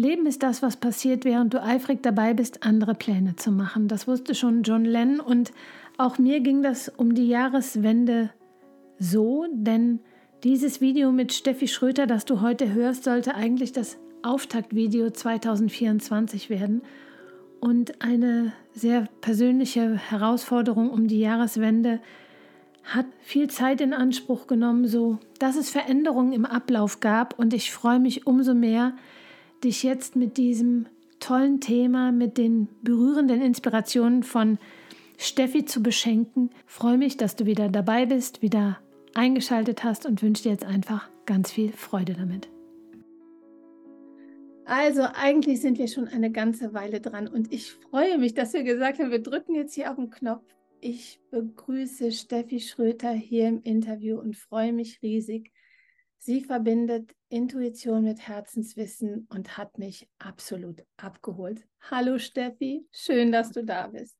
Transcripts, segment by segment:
Leben ist das, was passiert, während du eifrig dabei bist, andere Pläne zu machen. Das wusste schon John Lennon und auch mir ging das um die Jahreswende so, denn dieses Video mit Steffi Schröter, das du heute hörst, sollte eigentlich das Auftaktvideo 2024 werden und eine sehr persönliche Herausforderung um die Jahreswende hat viel Zeit in Anspruch genommen, so dass es Veränderungen im Ablauf gab und ich freue mich umso mehr, dich jetzt mit diesem tollen Thema, mit den berührenden Inspirationen von Steffi zu beschenken. Ich freue mich, dass du wieder dabei bist, wieder eingeschaltet hast und wünsche dir jetzt einfach ganz viel Freude damit. Also eigentlich sind wir schon eine ganze Weile dran und ich freue mich, dass wir gesagt haben, wir drücken jetzt hier auf den Knopf. Ich begrüße Steffi Schröter hier im Interview und freue mich riesig. Sie verbindet Intuition mit Herzenswissen und hat mich absolut abgeholt. Hallo Steffi, schön, dass du da bist.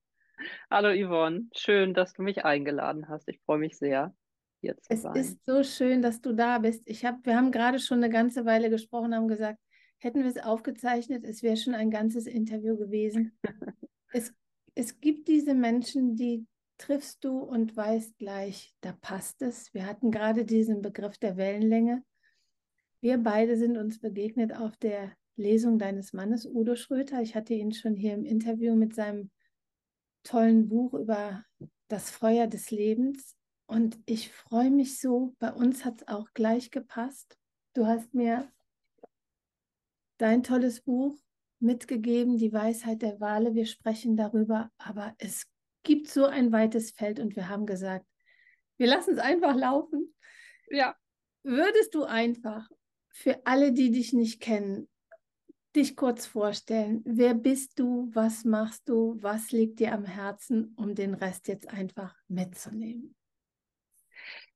Hallo Yvonne, schön, dass du mich eingeladen hast. Ich freue mich sehr hier zu es sein. Es ist so schön, dass du da bist. Ich hab, wir haben gerade schon eine ganze Weile gesprochen, haben gesagt, hätten wir es aufgezeichnet, es wäre schon ein ganzes Interview gewesen. es, es gibt diese Menschen, die triffst du und weißt gleich, da passt es. Wir hatten gerade diesen Begriff der Wellenlänge. Wir beide sind uns begegnet auf der Lesung deines Mannes, Udo Schröter. Ich hatte ihn schon hier im Interview mit seinem tollen Buch über das Feuer des Lebens. Und ich freue mich so, bei uns hat es auch gleich gepasst. Du hast mir dein tolles Buch mitgegeben, Die Weisheit der Wale. Wir sprechen darüber, aber es gibt so ein weites Feld und wir haben gesagt, wir lassen es einfach laufen. Ja. Würdest du einfach für alle, die dich nicht kennen, dich kurz vorstellen? Wer bist du? Was machst du? Was liegt dir am Herzen, um den Rest jetzt einfach mitzunehmen?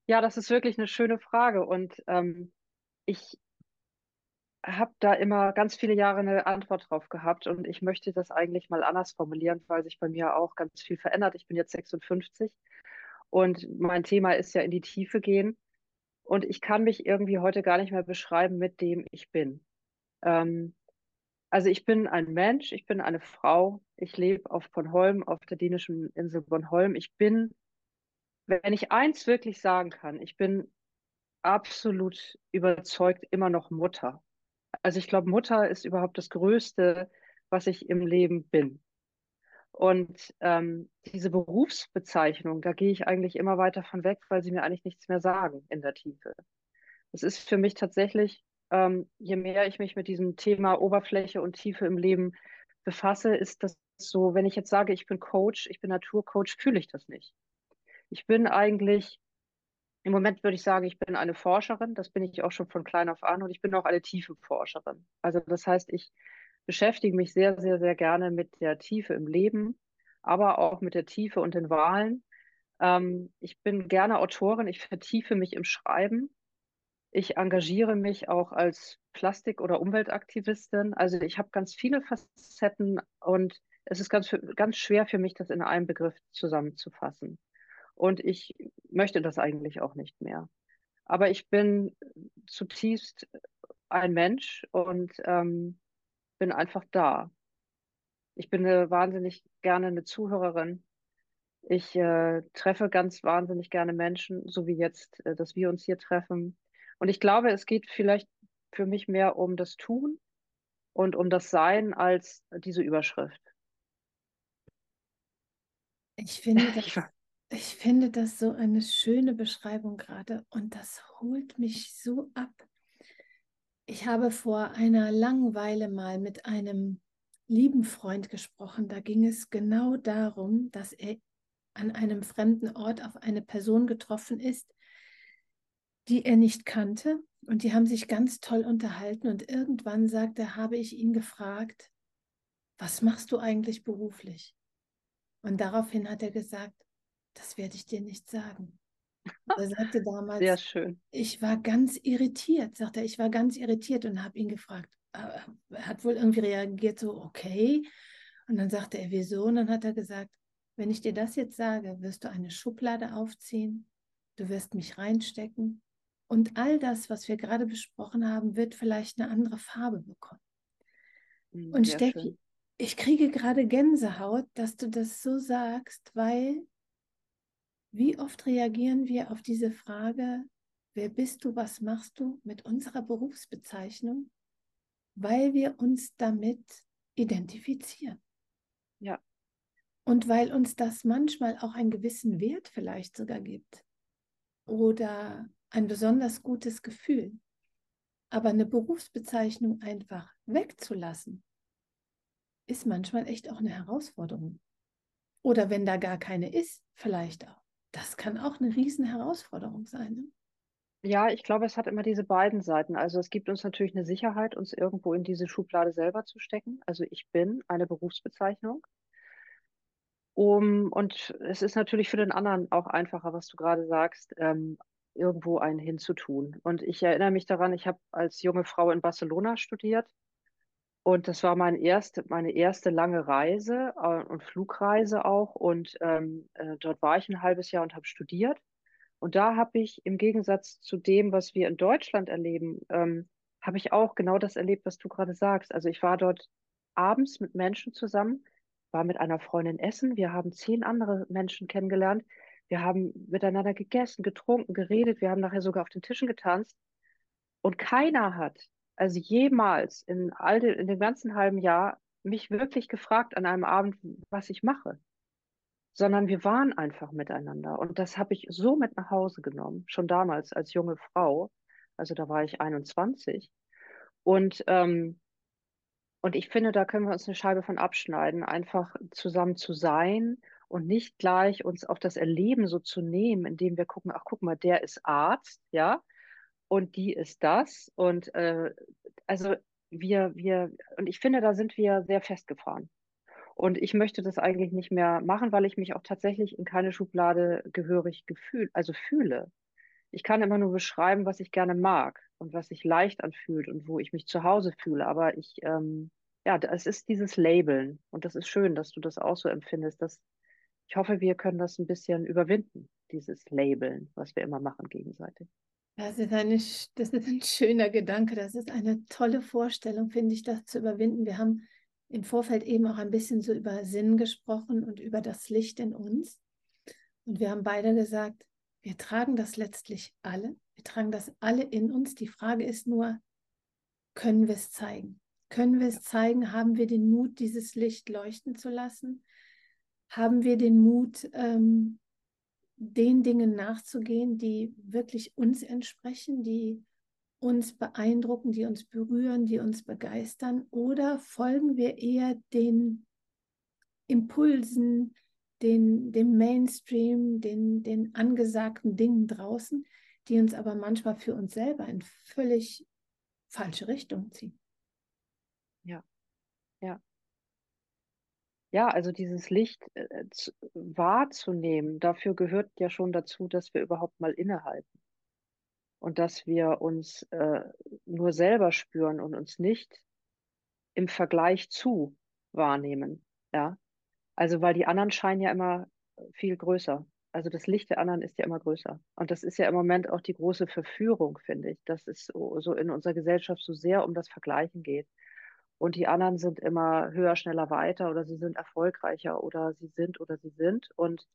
Ja, das ist wirklich eine schöne Frage und ähm, ich habe da immer ganz viele Jahre eine Antwort drauf gehabt und ich möchte das eigentlich mal anders formulieren, weil sich bei mir auch ganz viel verändert. Ich bin jetzt 56 und mein Thema ist ja in die Tiefe gehen und ich kann mich irgendwie heute gar nicht mehr beschreiben mit dem ich bin. Ähm, also ich bin ein Mensch, ich bin eine Frau, ich lebe auf Bornholm, auf der dänischen Insel Bornholm. Ich bin wenn ich eins wirklich sagen kann, ich bin absolut überzeugt immer noch Mutter. Also ich glaube, Mutter ist überhaupt das Größte, was ich im Leben bin. Und ähm, diese Berufsbezeichnung, da gehe ich eigentlich immer weiter von weg, weil sie mir eigentlich nichts mehr sagen in der Tiefe. Es ist für mich tatsächlich, ähm, je mehr ich mich mit diesem Thema Oberfläche und Tiefe im Leben befasse, ist das so, wenn ich jetzt sage, ich bin Coach, ich bin Naturcoach, fühle ich das nicht. Ich bin eigentlich, im Moment würde ich sagen, ich bin eine Forscherin. Das bin ich auch schon von klein auf an und ich bin auch eine tiefe Forscherin. Also das heißt, ich beschäftige mich sehr, sehr, sehr gerne mit der Tiefe im Leben, aber auch mit der Tiefe und den Wahlen. Ähm, ich bin gerne Autorin. Ich vertiefe mich im Schreiben. Ich engagiere mich auch als Plastik- oder Umweltaktivistin. Also ich habe ganz viele Facetten und es ist ganz, ganz schwer für mich, das in einem Begriff zusammenzufassen. Und ich möchte das eigentlich auch nicht mehr. Aber ich bin zutiefst ein Mensch und ähm, bin einfach da. Ich bin eine, wahnsinnig gerne eine Zuhörerin. Ich äh, treffe ganz wahnsinnig gerne Menschen, so wie jetzt, äh, dass wir uns hier treffen. Und ich glaube, es geht vielleicht für mich mehr um das Tun und um das Sein als diese Überschrift. Ich finde, das, ich finde das so eine schöne Beschreibung gerade und das holt mich so ab. Ich habe vor einer langen Weile mal mit einem lieben Freund gesprochen. Da ging es genau darum, dass er an einem fremden Ort auf eine Person getroffen ist, die er nicht kannte. Und die haben sich ganz toll unterhalten. Und irgendwann sagt er, habe ich ihn gefragt, was machst du eigentlich beruflich? Und daraufhin hat er gesagt, das werde ich dir nicht sagen. Er sagte damals, Sehr schön. ich war ganz irritiert, sagt er, ich war ganz irritiert und habe ihn gefragt. Äh, er hat wohl irgendwie reagiert, so, okay. Und dann sagte er, wieso? Und dann hat er gesagt, wenn ich dir das jetzt sage, wirst du eine Schublade aufziehen, du wirst mich reinstecken und all das, was wir gerade besprochen haben, wird vielleicht eine andere Farbe bekommen. Mhm, Und Steffi, ich kriege gerade Gänsehaut, dass du das so sagst, weil wie oft reagieren wir auf diese Frage, wer bist du, was machst du mit unserer Berufsbezeichnung, weil wir uns damit identifizieren. Ja. Und weil uns das manchmal auch einen gewissen Wert vielleicht sogar gibt oder ein besonders gutes Gefühl. Aber eine Berufsbezeichnung einfach wegzulassen, ist manchmal echt auch eine Herausforderung. Oder wenn da gar keine ist, vielleicht auch. Das kann auch eine riesen Herausforderung sein. Ne? Ja, ich glaube, es hat immer diese beiden Seiten. Also es gibt uns natürlich eine Sicherheit, uns irgendwo in diese Schublade selber zu stecken. Also ich bin eine Berufsbezeichnung. Um, und es ist natürlich für den anderen auch einfacher, was du gerade sagst, ähm, irgendwo einen hinzutun. Und ich erinnere mich daran, ich habe als junge Frau in Barcelona studiert und das war mein erste, meine erste lange Reise äh, und Flugreise auch. Und ähm, äh, dort war ich ein halbes Jahr und habe studiert. Und da habe ich im Gegensatz zu dem, was wir in Deutschland erleben, ähm, habe ich auch genau das erlebt, was du gerade sagst. Also ich war dort abends mit Menschen zusammen, war mit einer Freundin essen. Wir haben zehn andere Menschen kennengelernt. Wir haben miteinander gegessen, getrunken, geredet. Wir haben nachher sogar auf den Tischen getanzt. Und keiner hat, also jemals in all den, in dem ganzen halben Jahr, mich wirklich gefragt an einem Abend, was ich mache sondern wir waren einfach miteinander. Und das habe ich so mit nach Hause genommen, schon damals als junge Frau. Also da war ich 21. Und, ähm, und ich finde, da können wir uns eine Scheibe von abschneiden, einfach zusammen zu sein und nicht gleich uns auf das Erleben so zu nehmen, indem wir gucken, ach guck mal, der ist Arzt, ja, und die ist das. Und äh, also wir, wir, und ich finde, da sind wir sehr festgefahren. Und ich möchte das eigentlich nicht mehr machen, weil ich mich auch tatsächlich in keine Schublade gehörig gefühlt, also fühle. Ich kann immer nur beschreiben, was ich gerne mag und was sich leicht anfühlt und wo ich mich zu Hause fühle. Aber ich, ähm, ja, es ist dieses Labeln. Und das ist schön, dass du das auch so empfindest. Dass ich hoffe, wir können das ein bisschen überwinden, dieses Labeln, was wir immer machen gegenseitig. Das ist, eine, das ist ein schöner Gedanke. Das ist eine tolle Vorstellung, finde ich, das zu überwinden. Wir haben im Vorfeld eben auch ein bisschen so über Sinn gesprochen und über das Licht in uns. Und wir haben beide gesagt, wir tragen das letztlich alle. Wir tragen das alle in uns. Die Frage ist nur, können wir es zeigen? Können wir es zeigen? Haben wir den Mut, dieses Licht leuchten zu lassen? Haben wir den Mut, ähm, den Dingen nachzugehen, die wirklich uns entsprechen, die uns beeindrucken, die uns berühren, die uns begeistern? Oder folgen wir eher den Impulsen, den, dem Mainstream, den, den angesagten Dingen draußen, die uns aber manchmal für uns selber in völlig falsche Richtung ziehen? Ja, ja. Ja, also dieses Licht äh, zu, wahrzunehmen, dafür gehört ja schon dazu, dass wir überhaupt mal innehalten und dass wir uns äh, nur selber spüren und uns nicht im Vergleich zu wahrnehmen. Ja, also weil die anderen scheinen ja immer viel größer. Also das Licht der anderen ist ja immer größer. Und das ist ja im Moment auch die große Verführung, finde ich, dass es so, so in unserer Gesellschaft so sehr um das Vergleichen geht. Und die anderen sind immer höher, schneller, weiter oder sie sind erfolgreicher oder sie sind oder sie sind. Und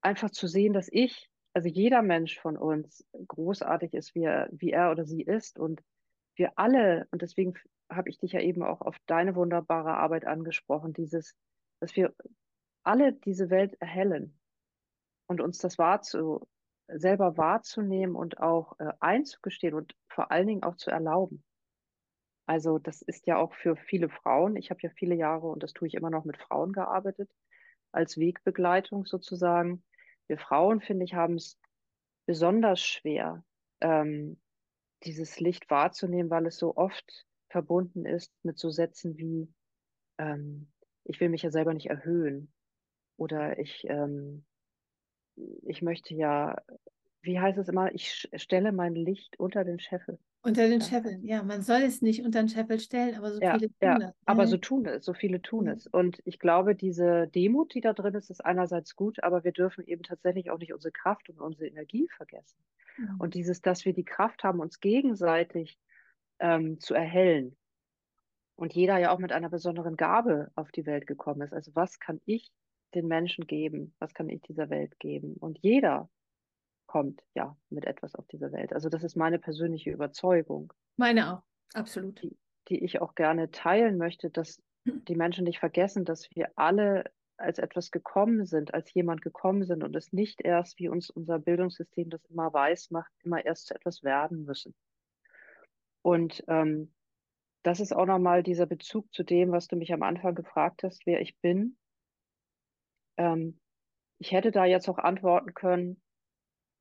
einfach zu sehen, dass ich also jeder Mensch von uns großartig ist, wie er, wie er oder sie ist. Und wir alle, und deswegen habe ich dich ja eben auch auf deine wunderbare Arbeit angesprochen, dieses, dass wir alle diese Welt erhellen und uns das wahrzu, selber wahrzunehmen und auch äh, einzugestehen und vor allen Dingen auch zu erlauben. Also das ist ja auch für viele Frauen, ich habe ja viele Jahre und das tue ich immer noch mit Frauen gearbeitet, als Wegbegleitung sozusagen, wir Frauen, finde ich, haben es besonders schwer, ähm, dieses Licht wahrzunehmen, weil es so oft verbunden ist mit so Sätzen wie, ähm, ich will mich ja selber nicht erhöhen oder ich, ähm, ich möchte ja, wie heißt es immer, ich stelle mein Licht unter den Scheffel. Unter den ja. Scheffeln, ja. Man soll es nicht unter den Scheffel stellen, aber so ja, viele tun ja, das. Aber so tun es, so viele tun es. Und ich glaube, diese Demut, die da drin ist, ist einerseits gut, aber wir dürfen eben tatsächlich auch nicht unsere Kraft und unsere Energie vergessen. Mhm. Und dieses, dass wir die Kraft haben, uns gegenseitig ähm, zu erhellen Und jeder ja auch mit einer besonderen Gabe auf die Welt gekommen ist. Also was kann ich den Menschen geben? Was kann ich dieser Welt geben? Und jeder kommt ja mit etwas auf diese Welt. Also das ist meine persönliche Überzeugung. Meine auch, absolut. Die, die ich auch gerne teilen möchte, dass die Menschen nicht vergessen, dass wir alle als etwas gekommen sind, als jemand gekommen sind und es nicht erst, wie uns unser Bildungssystem das immer weiß macht, immer erst zu etwas werden müssen. Und ähm, das ist auch nochmal dieser Bezug zu dem, was du mich am Anfang gefragt hast, wer ich bin. Ähm, ich hätte da jetzt auch antworten können,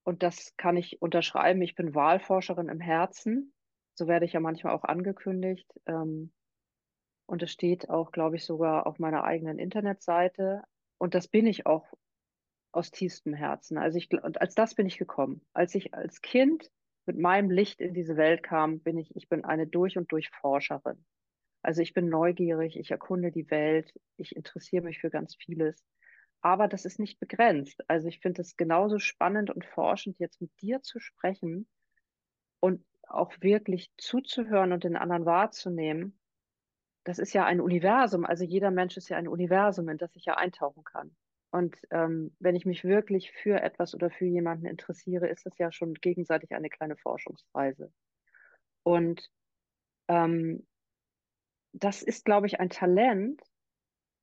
und das kann ich unterschreiben, ich bin Wahlforscherin im Herzen. So werde ich ja manchmal auch angekündigt. Ähm, und es steht auch, glaube ich, sogar auf meiner eigenen Internetseite. Und das bin ich auch aus tiefstem Herzen. Also ich, und als das bin ich gekommen. Als ich als Kind mit meinem Licht in diese Welt kam, bin ich, ich bin eine durch und durch Forscherin. Also ich bin neugierig, ich erkunde die Welt, ich interessiere mich für ganz vieles. Aber das ist nicht begrenzt. Also ich finde es genauso spannend und forschend, jetzt mit dir zu sprechen und auch wirklich zuzuhören und den anderen wahrzunehmen das ist ja ein Universum, also jeder Mensch ist ja ein Universum, in das ich ja eintauchen kann. Und ähm, wenn ich mich wirklich für etwas oder für jemanden interessiere, ist das ja schon gegenseitig eine kleine Forschungsreise. Und ähm, das ist, glaube ich, ein Talent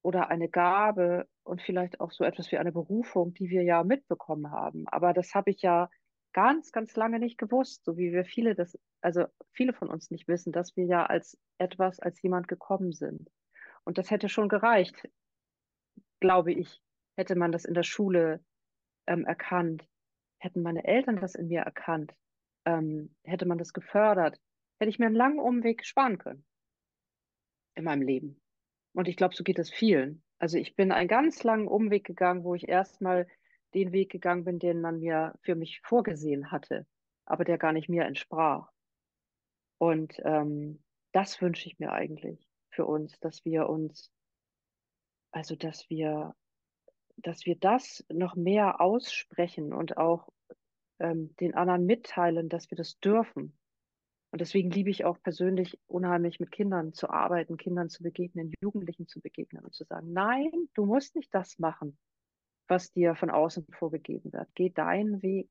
oder eine Gabe und vielleicht auch so etwas wie eine Berufung, die wir ja mitbekommen haben. Aber das habe ich ja ganz, ganz lange nicht gewusst, so wie wir viele das, also viele von uns nicht wissen, dass wir ja als etwas, als jemand gekommen sind. Und das hätte schon gereicht, glaube ich, hätte man das in der Schule ähm, erkannt, hätten meine Eltern das in mir erkannt, ähm, hätte man das gefördert, hätte ich mir einen langen Umweg sparen können in meinem Leben. Und ich glaube, so geht es vielen. Also ich bin einen ganz langen Umweg gegangen, wo ich erstmal den Weg gegangen bin, den man mir für mich vorgesehen hatte, aber der gar nicht mir entsprach. Und ähm, das wünsche ich mir eigentlich für uns, dass wir uns, also dass wir, dass wir das noch mehr aussprechen und auch ähm, den anderen mitteilen, dass wir das dürfen. Und deswegen liebe ich auch persönlich unheimlich mit Kindern zu arbeiten, Kindern zu begegnen, Jugendlichen zu begegnen und zu sagen, nein, du musst nicht das machen, was dir von außen vorgegeben wird. Geh deinen Weg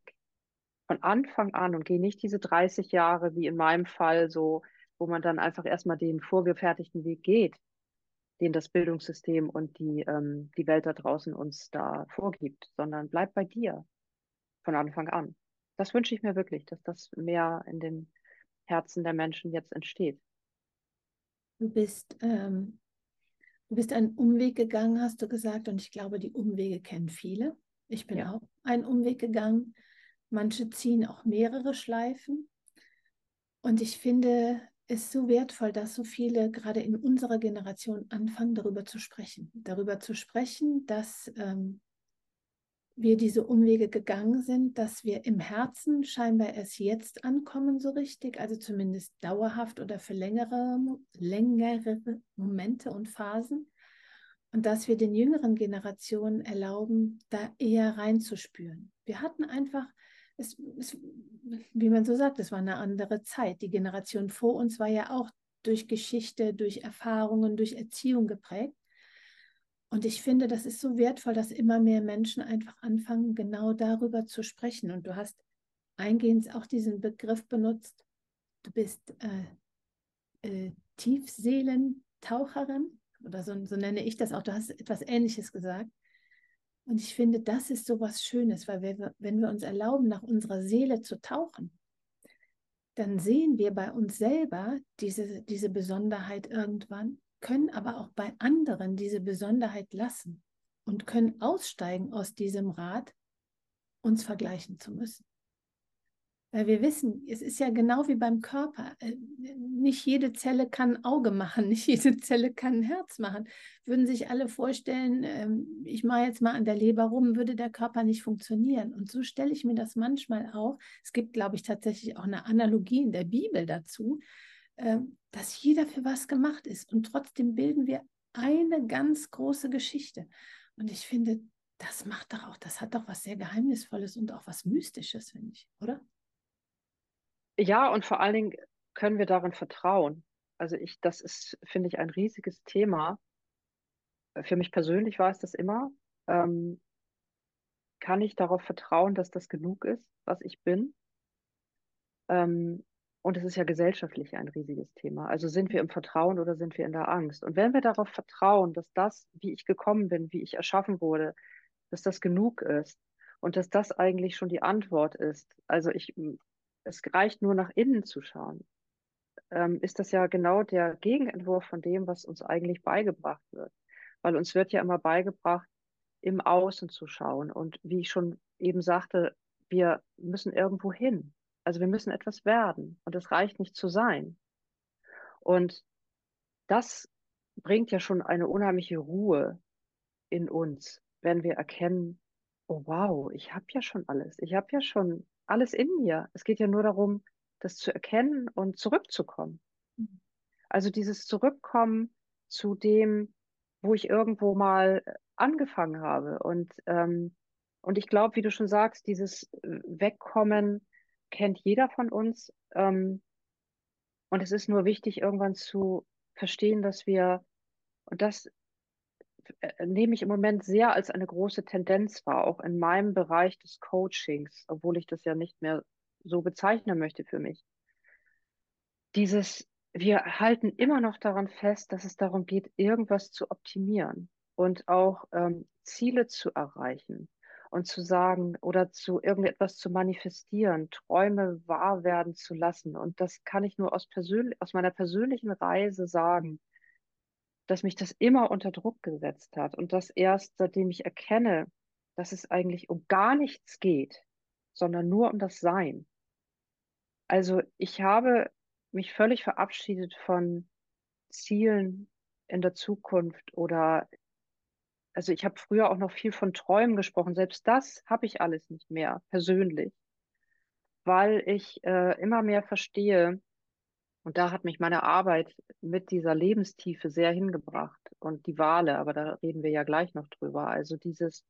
von Anfang an und geh nicht diese 30 Jahre wie in meinem Fall so, wo man dann einfach erstmal den vorgefertigten Weg geht, den das Bildungssystem und die, ähm, die Welt da draußen uns da vorgibt, sondern bleib bei dir von Anfang an. Das wünsche ich mir wirklich, dass das mehr in den Herzen der Menschen jetzt entsteht. Du bist ähm, Du bist einen Umweg gegangen, hast du gesagt, und ich glaube, die Umwege kennen viele. Ich bin ja. auch einen Umweg gegangen. Manche ziehen auch mehrere Schleifen. Und ich finde es so wertvoll, dass so viele gerade in unserer Generation anfangen, darüber zu sprechen. Darüber zu sprechen, dass ähm, wir diese Umwege gegangen sind, dass wir im Herzen scheinbar erst jetzt ankommen, so richtig, also zumindest dauerhaft oder für längere, längere Momente und Phasen. Und dass wir den jüngeren Generationen erlauben, da eher reinzuspüren. Wir hatten einfach, es, es, wie man so sagt, es war eine andere Zeit. Die Generation vor uns war ja auch durch Geschichte, durch Erfahrungen, durch Erziehung geprägt. Und ich finde, das ist so wertvoll, dass immer mehr Menschen einfach anfangen, genau darüber zu sprechen. Und du hast eingehend auch diesen Begriff benutzt, du bist äh, äh, Tiefseelentaucherin oder so, so nenne ich das auch. Du hast etwas Ähnliches gesagt. Und ich finde, das ist so was Schönes, weil wir, wenn wir uns erlauben, nach unserer Seele zu tauchen, dann sehen wir bei uns selber diese, diese Besonderheit irgendwann können aber auch bei anderen diese Besonderheit lassen und können aussteigen aus diesem Rad, uns vergleichen zu müssen. Weil wir wissen, es ist ja genau wie beim Körper. Äh, nicht jede Zelle kann ein Auge machen, nicht jede Zelle kann ein Herz machen. Würden sich alle vorstellen, ähm, ich mache jetzt mal an der Leber rum, würde der Körper nicht funktionieren. Und so stelle ich mir das manchmal auch. Es gibt, glaube ich, tatsächlich auch eine Analogie in der Bibel dazu, dass jeder für was gemacht ist. Und trotzdem bilden wir eine ganz große Geschichte. Und ich finde, das macht doch auch, das hat doch was sehr Geheimnisvolles und auch was Mystisches, finde ich, oder? Ja, und vor allen Dingen können wir darin vertrauen. Also ich, das ist, finde ich, ein riesiges Thema. Für mich persönlich war es das immer. Ähm, kann ich darauf vertrauen, dass das genug ist, was ich bin? Ähm, und es ist ja gesellschaftlich ein riesiges Thema. Also sind wir im Vertrauen oder sind wir in der Angst? Und wenn wir darauf vertrauen, dass das, wie ich gekommen bin, wie ich erschaffen wurde, dass das genug ist und dass das eigentlich schon die Antwort ist, also ich, es reicht nur nach innen zu schauen, ähm, ist das ja genau der Gegenentwurf von dem, was uns eigentlich beigebracht wird. Weil uns wird ja immer beigebracht, im Außen zu schauen. Und wie ich schon eben sagte, wir müssen irgendwo hin. Also wir müssen etwas werden und es reicht nicht zu sein. Und das bringt ja schon eine unheimliche Ruhe in uns, wenn wir erkennen, oh wow, ich habe ja schon alles. Ich habe ja schon alles in mir. Es geht ja nur darum, das zu erkennen und zurückzukommen. Also dieses Zurückkommen zu dem, wo ich irgendwo mal angefangen habe. Und, ähm, und ich glaube, wie du schon sagst, dieses Wegkommen kennt jeder von uns. Ähm, und es ist nur wichtig, irgendwann zu verstehen, dass wir, und das äh, nehme ich im Moment sehr als eine große Tendenz wahr, auch in meinem Bereich des Coachings, obwohl ich das ja nicht mehr so bezeichnen möchte für mich. Dieses, wir halten immer noch daran fest, dass es darum geht, irgendwas zu optimieren und auch ähm, Ziele zu erreichen und zu sagen oder zu irgendetwas zu manifestieren, Träume wahr werden zu lassen. Und das kann ich nur aus, persönlich, aus meiner persönlichen Reise sagen, dass mich das immer unter Druck gesetzt hat und das erst seitdem ich erkenne, dass es eigentlich um gar nichts geht, sondern nur um das Sein. Also ich habe mich völlig verabschiedet von Zielen in der Zukunft oder also ich habe früher auch noch viel von Träumen gesprochen. Selbst das habe ich alles nicht mehr persönlich, weil ich äh, immer mehr verstehe, und da hat mich meine Arbeit mit dieser Lebenstiefe sehr hingebracht und die Wale, aber da reden wir ja gleich noch drüber. Also dieses,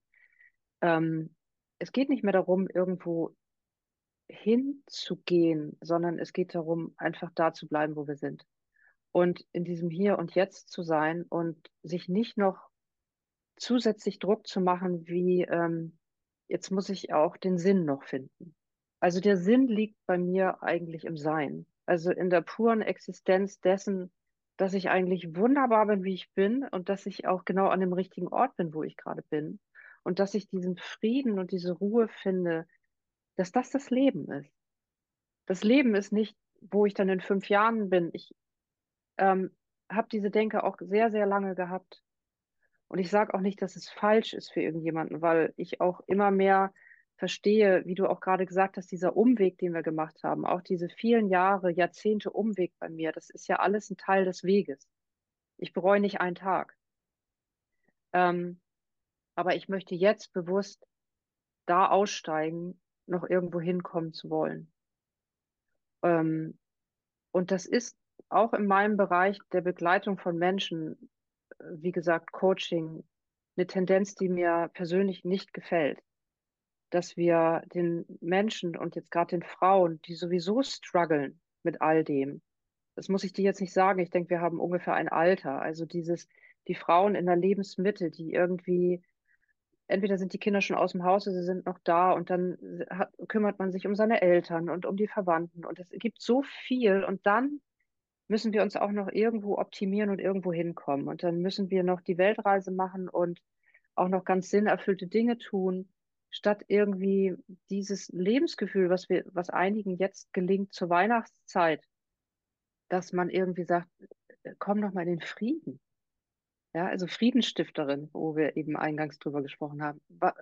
ähm, es geht nicht mehr darum, irgendwo hinzugehen, sondern es geht darum, einfach da zu bleiben, wo wir sind. Und in diesem Hier und Jetzt zu sein und sich nicht noch zusätzlich Druck zu machen, wie ähm, jetzt muss ich auch den Sinn noch finden. Also der Sinn liegt bei mir eigentlich im Sein, also in der puren Existenz dessen, dass ich eigentlich wunderbar bin, wie ich bin und dass ich auch genau an dem richtigen Ort bin, wo ich gerade bin und dass ich diesen Frieden und diese Ruhe finde, dass das das Leben ist. Das Leben ist nicht, wo ich dann in fünf Jahren bin. Ich ähm, habe diese Denke auch sehr, sehr lange gehabt und ich sage auch nicht, dass es falsch ist für irgendjemanden, weil ich auch immer mehr verstehe, wie du auch gerade gesagt hast, dieser Umweg, den wir gemacht haben, auch diese vielen Jahre, Jahrzehnte Umweg bei mir, das ist ja alles ein Teil des Weges. Ich bereue nicht einen Tag. Ähm, aber ich möchte jetzt bewusst da aussteigen, noch irgendwo hinkommen zu wollen. Ähm, und das ist auch in meinem Bereich der Begleitung von Menschen wie gesagt, Coaching eine Tendenz, die mir persönlich nicht gefällt. Dass wir den Menschen und jetzt gerade den Frauen, die sowieso strugglen mit all dem, das muss ich dir jetzt nicht sagen, ich denke, wir haben ungefähr ein Alter. Also dieses, die Frauen in der Lebensmitte, die irgendwie, entweder sind die Kinder schon aus dem Haus, sie sind noch da und dann hat, kümmert man sich um seine Eltern und um die Verwandten und es gibt so viel und dann müssen wir uns auch noch irgendwo optimieren und irgendwo hinkommen. Und dann müssen wir noch die Weltreise machen und auch noch ganz sinnerfüllte Dinge tun, statt irgendwie dieses Lebensgefühl, was wir, was einigen jetzt gelingt zur Weihnachtszeit, dass man irgendwie sagt, komm noch mal in den Frieden. Ja, also Friedensstifterin, wo wir eben eingangs drüber gesprochen haben.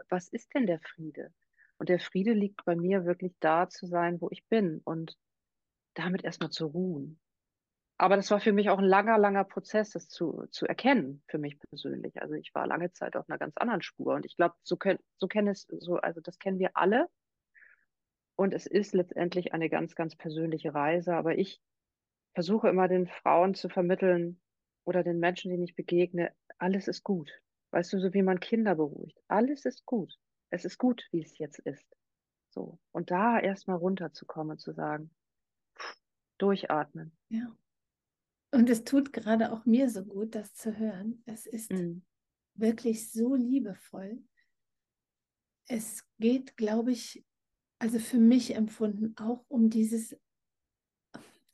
Was ist denn der Friede? Und der Friede liegt bei mir wirklich da zu sein, wo ich bin und damit erstmal zu ruhen aber das war für mich auch ein langer, langer Prozess, das zu, zu erkennen, für mich persönlich. Also ich war lange Zeit auf einer ganz anderen Spur. Und ich glaube, so, können, so kennen es, so, also das kennen wir alle. Und es ist letztendlich eine ganz, ganz persönliche Reise. Aber ich versuche immer den Frauen zu vermitteln oder den Menschen, denen ich begegne, alles ist gut. Weißt du, so wie man Kinder beruhigt. Alles ist gut. Es ist gut, wie es jetzt ist. So. Und da erstmal runterzukommen und zu sagen, pff, durchatmen. Ja Und es tut gerade auch mir so gut, das zu hören. Es ist mhm. wirklich so liebevoll. Es geht, glaube ich, also für mich empfunden auch um dieses,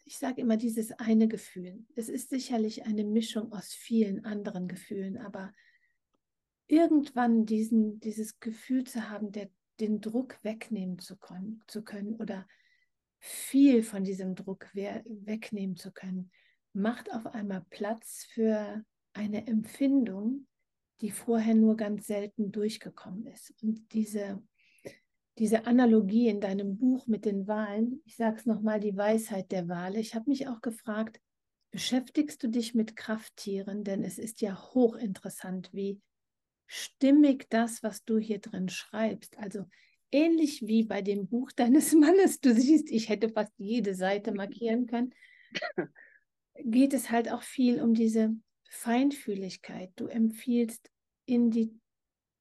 ich sage immer dieses eine Gefühl. Es ist sicherlich eine Mischung aus vielen anderen Gefühlen, aber irgendwann diesen, dieses Gefühl zu haben, der, den Druck wegnehmen zu können, zu können oder viel von diesem Druck wegnehmen zu können, macht auf einmal Platz für eine Empfindung, die vorher nur ganz selten durchgekommen ist. Und diese, diese Analogie in deinem Buch mit den Wahlen, ich sage es nochmal, die Weisheit der Wale, ich habe mich auch gefragt, beschäftigst du dich mit Krafttieren? Denn es ist ja hochinteressant, wie stimmig das, was du hier drin schreibst. Also ähnlich wie bei dem Buch deines Mannes, du siehst, ich hätte fast jede Seite markieren können, geht es halt auch viel um diese Feinfühligkeit. Du empfiehlst, in die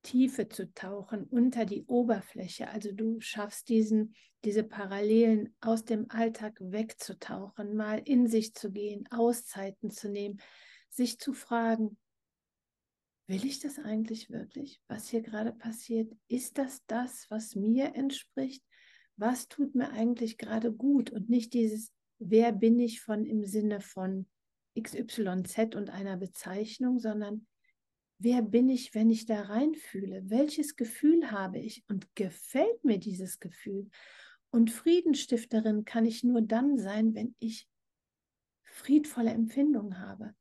Tiefe zu tauchen, unter die Oberfläche. Also du schaffst diesen, diese Parallelen aus dem Alltag wegzutauchen, mal in sich zu gehen, Auszeiten zu nehmen, sich zu fragen, will ich das eigentlich wirklich, was hier gerade passiert? Ist das das, was mir entspricht? Was tut mir eigentlich gerade gut und nicht dieses, wer bin ich von im Sinne von XYZ und einer Bezeichnung, sondern wer bin ich, wenn ich da reinfühle? Welches Gefühl habe ich und gefällt mir dieses Gefühl? Und Friedensstifterin kann ich nur dann sein, wenn ich friedvolle Empfindungen habe.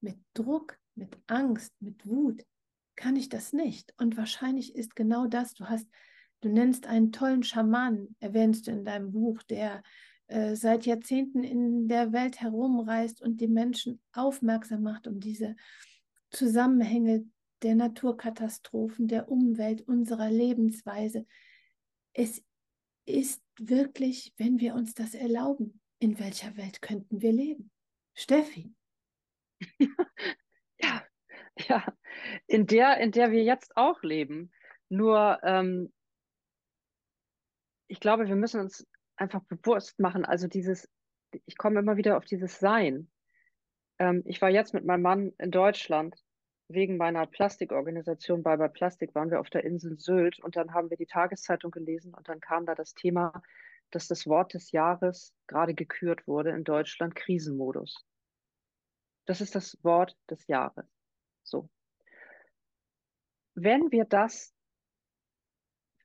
Mit Druck mit Angst, mit Wut, kann ich das nicht. Und wahrscheinlich ist genau das, du hast, du nennst einen tollen Schamanen, erwähnst du in deinem Buch, der äh, seit Jahrzehnten in der Welt herumreist und die Menschen aufmerksam macht um diese Zusammenhänge der Naturkatastrophen, der Umwelt, unserer Lebensweise. Es ist wirklich, wenn wir uns das erlauben, in welcher Welt könnten wir leben? Steffi. Ja, ja, in der, in der wir jetzt auch leben. Nur, ähm, ich glaube, wir müssen uns einfach bewusst machen, also dieses, ich komme immer wieder auf dieses Sein. Ähm, ich war jetzt mit meinem Mann in Deutschland wegen meiner Plastikorganisation, bei bei Plastik waren wir auf der Insel Sylt und dann haben wir die Tageszeitung gelesen und dann kam da das Thema, dass das Wort des Jahres gerade gekürt wurde in Deutschland, Krisenmodus. Das ist das Wort des Jahres. So. Wenn wir das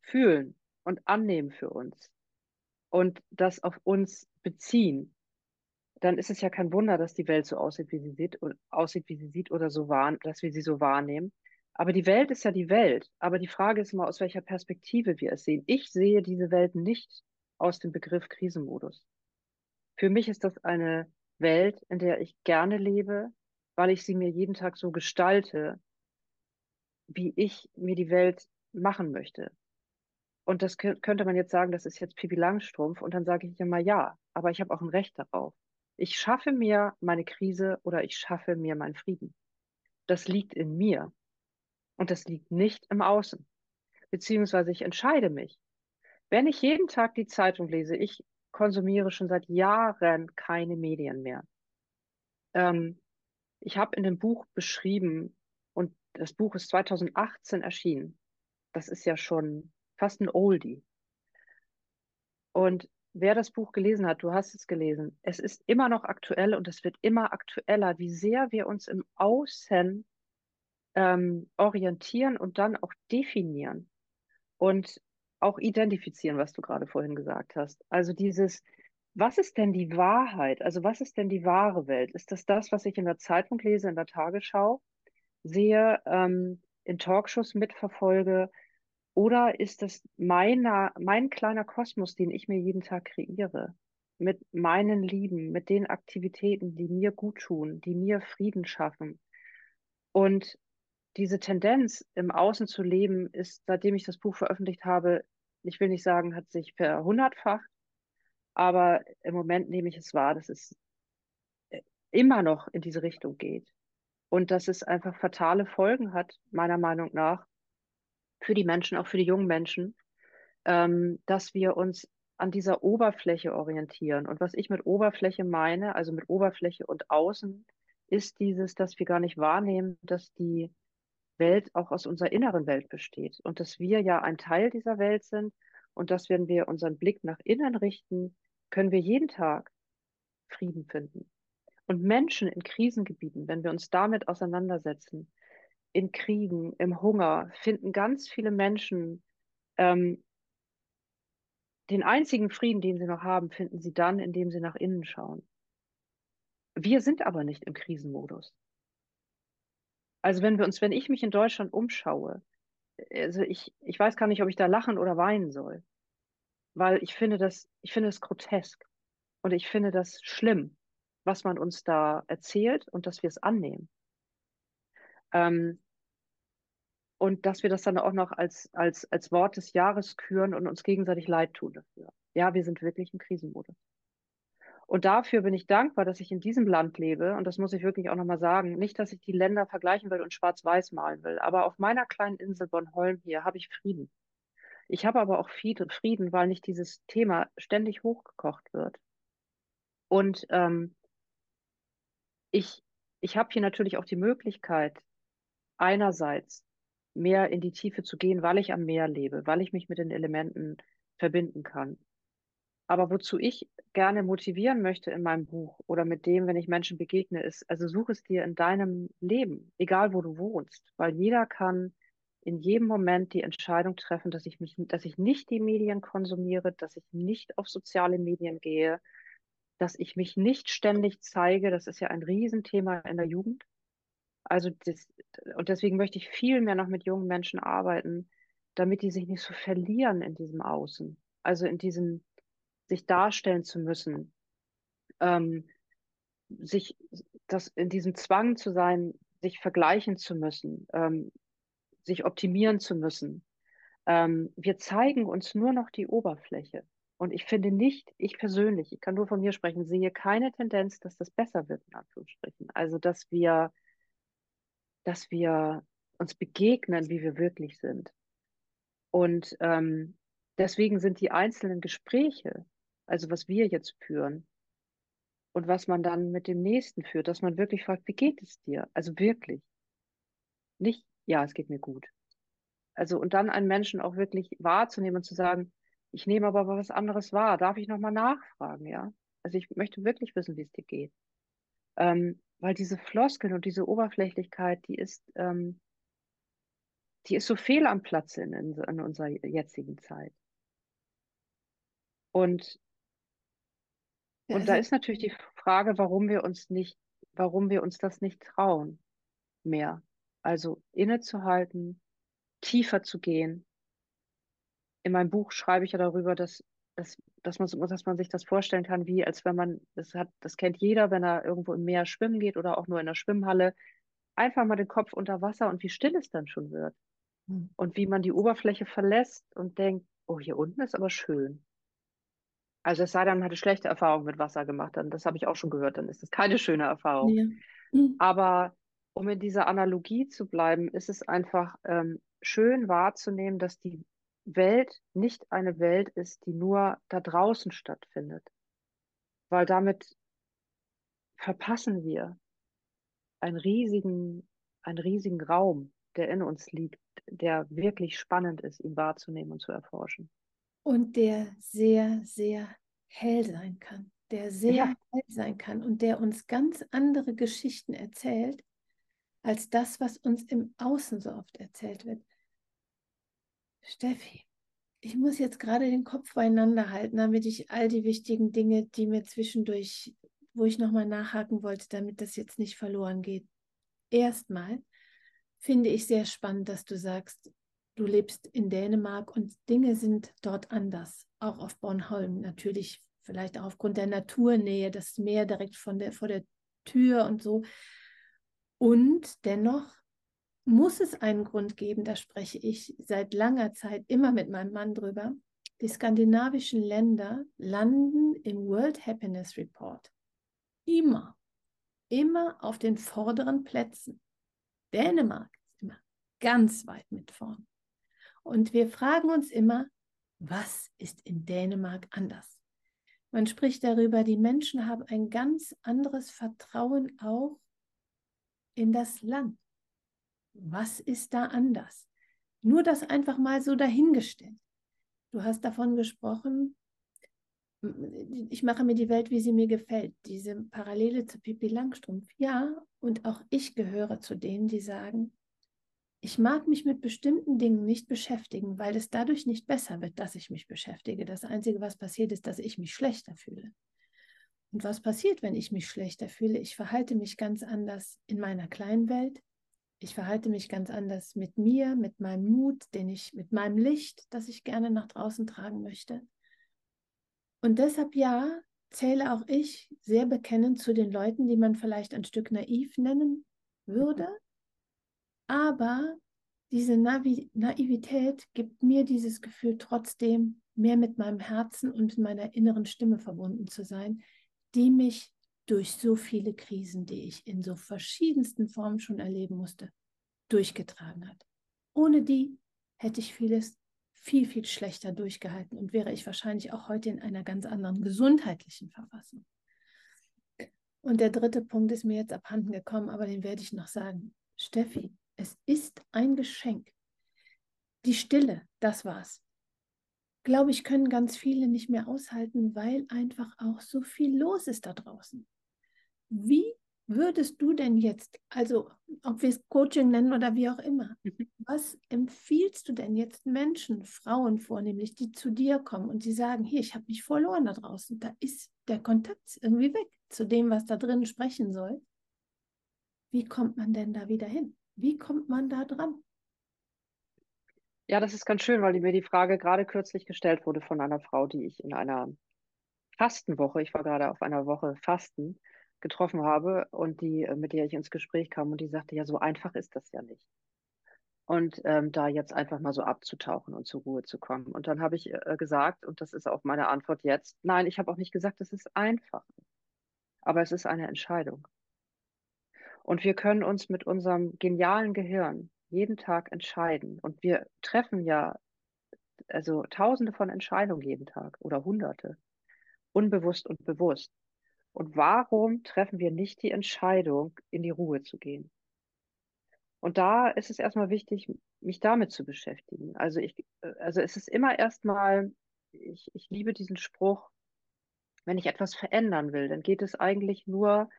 fühlen und annehmen für uns und das auf uns beziehen, dann ist es ja kein Wunder, dass die Welt so aussieht, wie sie sieht, aussieht, wie sie sieht oder so wahr, dass wir sie so wahrnehmen. Aber die Welt ist ja die Welt. Aber die Frage ist immer, aus welcher Perspektive wir es sehen. Ich sehe diese Welt nicht aus dem Begriff Krisenmodus. Für mich ist das eine Welt, in der ich gerne lebe, weil ich sie mir jeden Tag so gestalte, wie ich mir die Welt machen möchte. Und das könnte man jetzt sagen, das ist jetzt Pipi Langstrumpf. Und dann sage ich immer ja, aber ich habe auch ein Recht darauf. Ich schaffe mir meine Krise oder ich schaffe mir meinen Frieden. Das liegt in mir. Und das liegt nicht im Außen. Beziehungsweise ich entscheide mich. Wenn ich jeden Tag die Zeitung lese, ich konsumiere schon seit Jahren keine Medien mehr. Ähm, ich habe in dem Buch beschrieben, und das Buch ist 2018 erschienen. Das ist ja schon fast ein Oldie. Und wer das Buch gelesen hat, du hast es gelesen, es ist immer noch aktuell und es wird immer aktueller, wie sehr wir uns im Außen ähm, orientieren und dann auch definieren. Und auch identifizieren, was du gerade vorhin gesagt hast. Also dieses, was ist denn die Wahrheit? Also was ist denn die wahre Welt? Ist das das, was ich in der Zeitung lese, in der Tagesschau, sehe, ähm, in Talkshows mitverfolge? Oder ist das meiner, mein kleiner Kosmos, den ich mir jeden Tag kreiere? Mit meinen Lieben, mit den Aktivitäten, die mir gut tun, die mir Frieden schaffen. Und diese Tendenz, im Außen zu leben, ist, seitdem ich das Buch veröffentlicht habe, ich will nicht sagen, hat sich verhundertfacht, aber im Moment nehme ich es wahr, dass es äh, immer noch in diese Richtung geht und dass es einfach fatale Folgen hat, meiner Meinung nach, für die Menschen, auch für die jungen Menschen, ähm, dass wir uns an dieser Oberfläche orientieren. Und was ich mit Oberfläche meine, also mit Oberfläche und Außen, ist dieses, dass wir gar nicht wahrnehmen, dass die Welt auch aus unserer inneren Welt besteht und dass wir ja ein Teil dieser Welt sind und dass, wenn wir unseren Blick nach innen richten, können wir jeden Tag Frieden finden. Und Menschen in Krisengebieten, wenn wir uns damit auseinandersetzen, in Kriegen, im Hunger, finden ganz viele Menschen ähm, den einzigen Frieden, den sie noch haben, finden sie dann, indem sie nach innen schauen. Wir sind aber nicht im Krisenmodus. Also wenn wir uns, wenn ich mich in Deutschland umschaue, also ich, ich weiß gar nicht, ob ich da lachen oder weinen soll. Weil ich finde das, ich finde es grotesk. Und ich finde das schlimm, was man uns da erzählt und dass wir es annehmen. Ähm, und dass wir das dann auch noch als, als, als Wort des Jahres küren und uns gegenseitig leid tun dafür. Ja, wir sind wirklich im Krisenmodus. Und dafür bin ich dankbar, dass ich in diesem Land lebe. Und das muss ich wirklich auch nochmal sagen. Nicht, dass ich die Länder vergleichen will und schwarz-weiß malen will. Aber auf meiner kleinen Insel Bornholm hier habe ich Frieden. Ich habe aber auch Frieden, weil nicht dieses Thema ständig hochgekocht wird. Und ähm, ich, ich habe hier natürlich auch die Möglichkeit, einerseits mehr in die Tiefe zu gehen, weil ich am Meer lebe, weil ich mich mit den Elementen verbinden kann. Aber wozu ich gerne motivieren möchte in meinem Buch oder mit dem, wenn ich Menschen begegne, ist, also such es dir in deinem Leben, egal wo du wohnst, weil jeder kann in jedem Moment die Entscheidung treffen, dass ich mich, dass ich nicht die Medien konsumiere, dass ich nicht auf soziale Medien gehe, dass ich mich nicht ständig zeige. Das ist ja ein Riesenthema in der Jugend. Also das, und deswegen möchte ich viel mehr noch mit jungen Menschen arbeiten, damit die sich nicht so verlieren in diesem Außen. Also in diesem, sich darstellen zu müssen, ähm, sich das in diesem Zwang zu sein, sich vergleichen zu müssen, ähm, sich optimieren zu müssen. Ähm, wir zeigen uns nur noch die Oberfläche. Und ich finde nicht, ich persönlich, ich kann nur von mir sprechen, sehe keine Tendenz, dass das besser wird, in Anführungsstrichen. Also, dass wir dass wir uns begegnen, wie wir wirklich sind. Und ähm, deswegen sind die einzelnen Gespräche, also was wir jetzt führen und was man dann mit dem Nächsten führt, dass man wirklich fragt, wie geht es dir? Also wirklich. Nicht, ja, es geht mir gut. Also und dann einen Menschen auch wirklich wahrzunehmen und zu sagen, ich nehme aber was anderes wahr. Darf ich nochmal nachfragen, ja? Also ich möchte wirklich wissen, wie es dir geht. Ähm, weil diese Floskeln und diese Oberflächlichkeit, die ist, ähm, die ist so fehl am Platz in, in, in unserer jetzigen Zeit. Und, ja, und da also ist natürlich die Frage, warum wir uns nicht, warum wir uns das nicht trauen mehr. Also innezuhalten, tiefer zu gehen. In meinem Buch schreibe ich ja darüber, dass dass, dass, man, dass man sich das vorstellen kann, wie als wenn man, das hat, das kennt jeder, wenn er irgendwo im Meer schwimmen geht oder auch nur in der Schwimmhalle, einfach mal den Kopf unter Wasser und wie still es dann schon wird. Mhm. Und wie man die Oberfläche verlässt und denkt, oh, hier unten ist aber schön. Also es sei denn, man hatte schlechte Erfahrungen mit Wasser gemacht, dann das habe ich auch schon gehört, dann ist das keine schöne Erfahrung. Ja. Mhm. Aber um in dieser Analogie zu bleiben, ist es einfach ähm, schön wahrzunehmen, dass die Welt nicht eine Welt ist, die nur da draußen stattfindet. Weil damit verpassen wir einen riesigen, einen riesigen Raum, der in uns liegt, der wirklich spannend ist, ihn wahrzunehmen und zu erforschen. Und der sehr, sehr hell sein kann, der sehr ja. hell sein kann und der uns ganz andere Geschichten erzählt, als das, was uns im Außen so oft erzählt wird. Steffi, ich muss jetzt gerade den Kopf beieinander halten, damit ich all die wichtigen Dinge, die mir zwischendurch, wo ich nochmal nachhaken wollte, damit das jetzt nicht verloren geht. Erstmal finde ich sehr spannend, dass du sagst, du lebst in Dänemark und Dinge sind dort anders, auch auf Bornholm natürlich, vielleicht auch aufgrund der Naturnähe, das Meer direkt von der, vor der Tür und so. Und dennoch muss es einen Grund geben, da spreche ich seit langer Zeit immer mit meinem Mann drüber. Die skandinavischen Länder landen im World Happiness Report. Immer. Immer auf den vorderen Plätzen. Dänemark ist immer ganz weit mit vorn. Und wir fragen uns immer, Was ist in Dänemark anders? Man spricht darüber, die Menschen haben ein ganz anderes Vertrauen auch in das Land. Was ist da anders? Nur das einfach mal so dahingestellt. Du hast davon gesprochen, ich mache mir die Welt, wie sie mir gefällt. Diese Parallele zu Pippi Langstrumpf. Ja, und auch ich gehöre zu denen, die sagen, ich mag mich mit bestimmten Dingen nicht beschäftigen, weil es dadurch nicht besser wird, dass ich mich beschäftige. Das Einzige, was passiert, ist, dass ich mich schlechter fühle. Und was passiert, wenn ich mich schlechter fühle? Ich verhalte mich ganz anders in meiner kleinen Welt. Ich verhalte mich ganz anders mit mir, mit meinem Mut, den ich, mit meinem Licht, das ich gerne nach draußen tragen möchte. Und deshalb ja, zähle auch ich sehr bekennend zu den Leuten, die man vielleicht ein Stück naiv nennen würde. Aber diese Navi Naivität gibt mir dieses Gefühl, trotzdem mehr mit meinem Herzen und meiner inneren Stimme verbunden zu sein, die mich durch so viele Krisen, die ich in so verschiedensten Formen schon erleben musste, durchgetragen hat. Ohne die hätte ich vieles viel, viel schlechter durchgehalten und wäre ich wahrscheinlich auch heute in einer ganz anderen gesundheitlichen Verfassung. Und der dritte Punkt ist mir jetzt abhanden gekommen, aber den werde ich noch sagen. Steffi, es ist ein Geschenk. Die Stille, das war's. Glaube ich, können ganz viele nicht mehr aushalten, weil einfach auch so viel los ist da draußen. Wie würdest du denn jetzt, also ob wir es Coaching nennen oder wie auch immer, mhm. was empfiehlst du denn jetzt Menschen, Frauen vornehmlich, die zu dir kommen und die sagen, hier, ich habe mich verloren da draußen, da ist der Kontakt irgendwie weg zu dem, was da drin sprechen soll. Wie kommt man denn da wieder hin? Wie kommt man da dran? Ja, das ist ganz schön, weil mir die Frage gerade kürzlich gestellt wurde von einer Frau, die ich in einer Fastenwoche, ich war gerade auf einer Woche Fasten, getroffen habe und die, äh, mit der ich ins Gespräch kam und die sagte, ja, so einfach ist das ja nicht. Und ähm, da jetzt einfach mal so abzutauchen und zur Ruhe zu kommen. Und dann habe ich äh, gesagt, und das ist auch meine Antwort jetzt, nein, ich habe auch nicht gesagt, es ist einfach. Aber es ist eine Entscheidung. Und wir können uns mit unserem genialen Gehirn jeden Tag entscheiden. Und wir treffen ja also tausende von Entscheidungen jeden Tag oder hunderte, unbewusst und bewusst. Und warum treffen wir nicht die Entscheidung, in die Ruhe zu gehen? Und da ist es erstmal wichtig, mich damit zu beschäftigen. Also ich, also es ist immer erstmal, ich, ich liebe diesen Spruch, wenn ich etwas verändern will, dann geht es eigentlich nur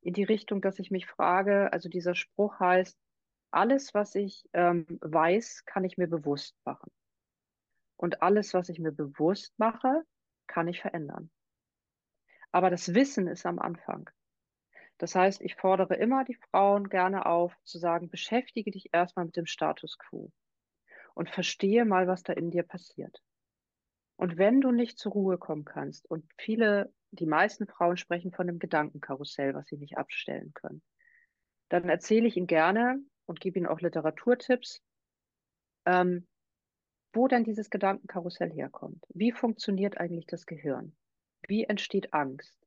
in die Richtung, dass ich mich frage, also dieser Spruch heißt, alles, was ich ähm, weiß, kann ich mir bewusst machen. Und alles, was ich mir bewusst mache, kann ich verändern. Aber das Wissen ist am Anfang. Das heißt, ich fordere immer die Frauen gerne auf, zu sagen, beschäftige dich erstmal mit dem Status quo und verstehe mal, was da in dir passiert. Und wenn du nicht zur Ruhe kommen kannst, und viele, die meisten Frauen sprechen von einem Gedankenkarussell, was sie nicht abstellen können, dann erzähle ich ihnen gerne und gebe ihnen auch Literaturtipps, ähm, wo denn dieses Gedankenkarussell herkommt. Wie funktioniert eigentlich das Gehirn? Wie entsteht Angst?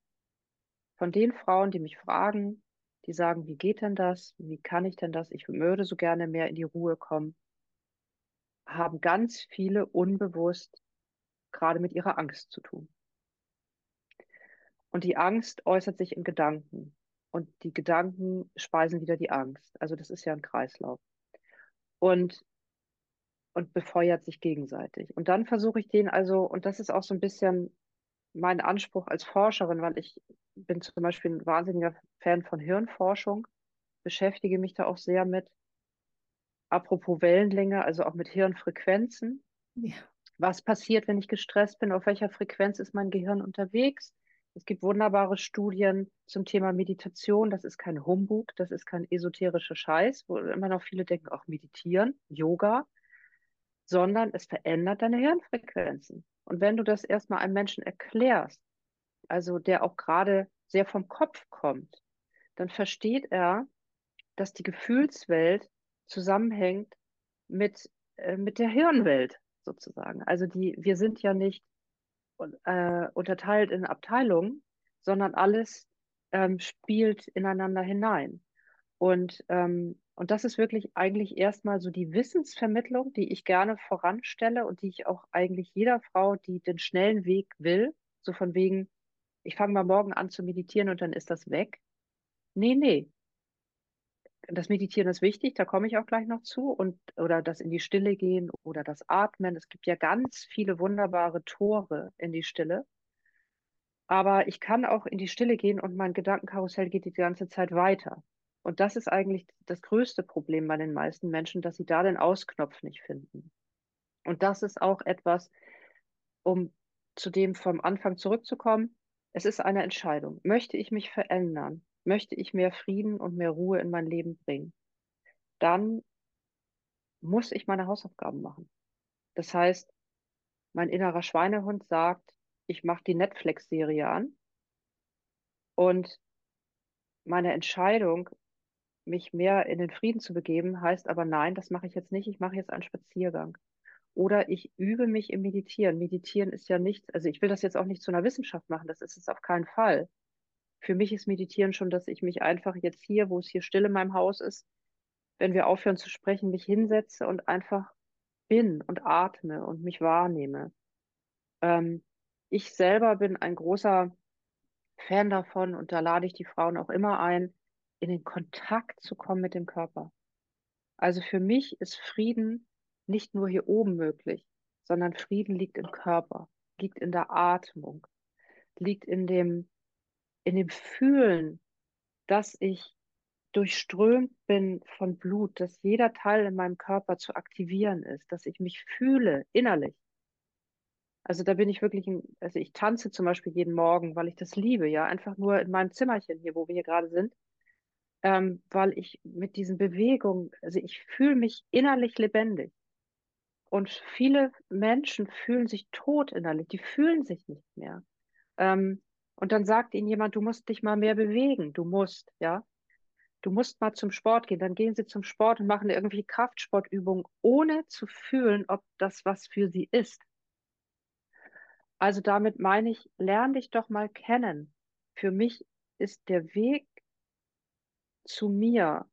Von den Frauen, die mich fragen, die sagen, wie geht denn das? Wie kann ich denn das? Ich würde so gerne mehr in die Ruhe kommen, haben ganz viele unbewusst gerade mit ihrer Angst zu tun. Und die Angst äußert sich in Gedanken. Und die Gedanken speisen wieder die Angst. Also das ist ja ein Kreislauf. Und, und befeuert sich gegenseitig. Und dann versuche ich den also, und das ist auch so ein bisschen mein Anspruch als Forscherin, weil ich bin zum Beispiel ein wahnsinniger Fan von Hirnforschung, beschäftige mich da auch sehr mit. Apropos Wellenlänge, also auch mit Hirnfrequenzen. Ja. Was passiert, wenn ich gestresst bin? Auf welcher Frequenz ist mein Gehirn unterwegs? Es gibt wunderbare Studien zum Thema Meditation. Das ist kein Humbug, das ist kein esoterischer Scheiß, wo immer noch viele denken, auch meditieren, Yoga, sondern es verändert deine Hirnfrequenzen. Und wenn du das erstmal einem Menschen erklärst, also der auch gerade sehr vom Kopf kommt, dann versteht er, dass die Gefühlswelt zusammenhängt mit, äh, mit der Hirnwelt sozusagen. Also die, wir sind ja nicht äh, unterteilt in Abteilungen, sondern alles ähm, spielt ineinander hinein. Und, ähm, und das ist wirklich eigentlich erstmal so die Wissensvermittlung, die ich gerne voranstelle und die ich auch eigentlich jeder Frau, die den schnellen Weg will, so von wegen, ich fange mal morgen an zu meditieren und dann ist das weg. Nee, nee. Das Meditieren ist wichtig, da komme ich auch gleich noch zu. Und, oder das in die Stille gehen oder das Atmen. Es gibt ja ganz viele wunderbare Tore in die Stille. Aber ich kann auch in die Stille gehen und mein Gedankenkarussell geht die ganze Zeit weiter. Und das ist eigentlich das größte Problem bei den meisten Menschen, dass sie da den Ausknopf nicht finden. Und das ist auch etwas, um zu dem vom Anfang zurückzukommen. Es ist eine Entscheidung. Möchte ich mich verändern? Möchte ich mehr Frieden und mehr Ruhe in mein Leben bringen? Dann muss ich meine Hausaufgaben machen. Das heißt, mein innerer Schweinehund sagt, ich mache die Netflix-Serie an und meine Entscheidung, mich mehr in den Frieden zu begeben, heißt aber nein, das mache ich jetzt nicht, ich mache jetzt einen Spaziergang. Oder ich übe mich im Meditieren. Meditieren ist ja nichts, also ich will das jetzt auch nicht zu einer Wissenschaft machen, das ist es auf keinen Fall. Für mich ist Meditieren schon, dass ich mich einfach jetzt hier, wo es hier still in meinem Haus ist, wenn wir aufhören zu sprechen, mich hinsetze und einfach bin und atme und mich wahrnehme. Ähm, ich selber bin ein großer Fan davon und da lade ich die Frauen auch immer ein, in den Kontakt zu kommen mit dem Körper. Also für mich ist Frieden nicht nur hier oben möglich, sondern Frieden liegt im Körper, liegt in der Atmung, liegt in dem, in dem Fühlen, dass ich durchströmt bin von Blut, dass jeder Teil in meinem Körper zu aktivieren ist, dass ich mich fühle innerlich. Also da bin ich wirklich, ein, also ich tanze zum Beispiel jeden Morgen, weil ich das liebe, ja, einfach nur in meinem Zimmerchen hier, wo wir hier gerade sind, ähm, weil ich mit diesen Bewegungen, also ich fühle mich innerlich lebendig. Und viele Menschen fühlen sich tot innerlich, die fühlen sich nicht mehr. Ähm, und dann sagt ihnen jemand, du musst dich mal mehr bewegen, du musst, ja. Du musst mal zum Sport gehen. Dann gehen sie zum Sport und machen irgendwie Kraftsportübungen, ohne zu fühlen, ob das was für sie ist. Also damit meine ich, lerne dich doch mal kennen. Für mich ist der Weg zu mir,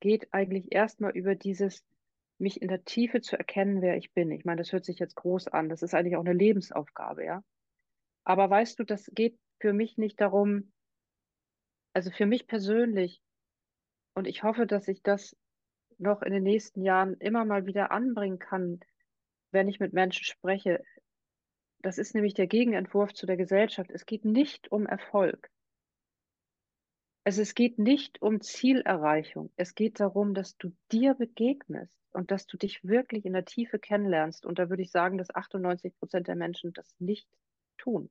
geht eigentlich erstmal über dieses, mich in der Tiefe zu erkennen, wer ich bin. Ich meine, das hört sich jetzt groß an. Das ist eigentlich auch eine Lebensaufgabe, ja. Aber weißt du, das geht für mich nicht darum, also für mich persönlich, und ich hoffe, dass ich das noch in den nächsten Jahren immer mal wieder anbringen kann, wenn ich mit Menschen spreche. Das ist nämlich der Gegenentwurf zu der Gesellschaft. Es geht nicht um Erfolg. Also es geht nicht um Zielerreichung. Es geht darum, dass du dir begegnest und dass du dich wirklich in der Tiefe kennenlernst. Und da würde ich sagen, dass 98 Prozent der Menschen das nicht tun.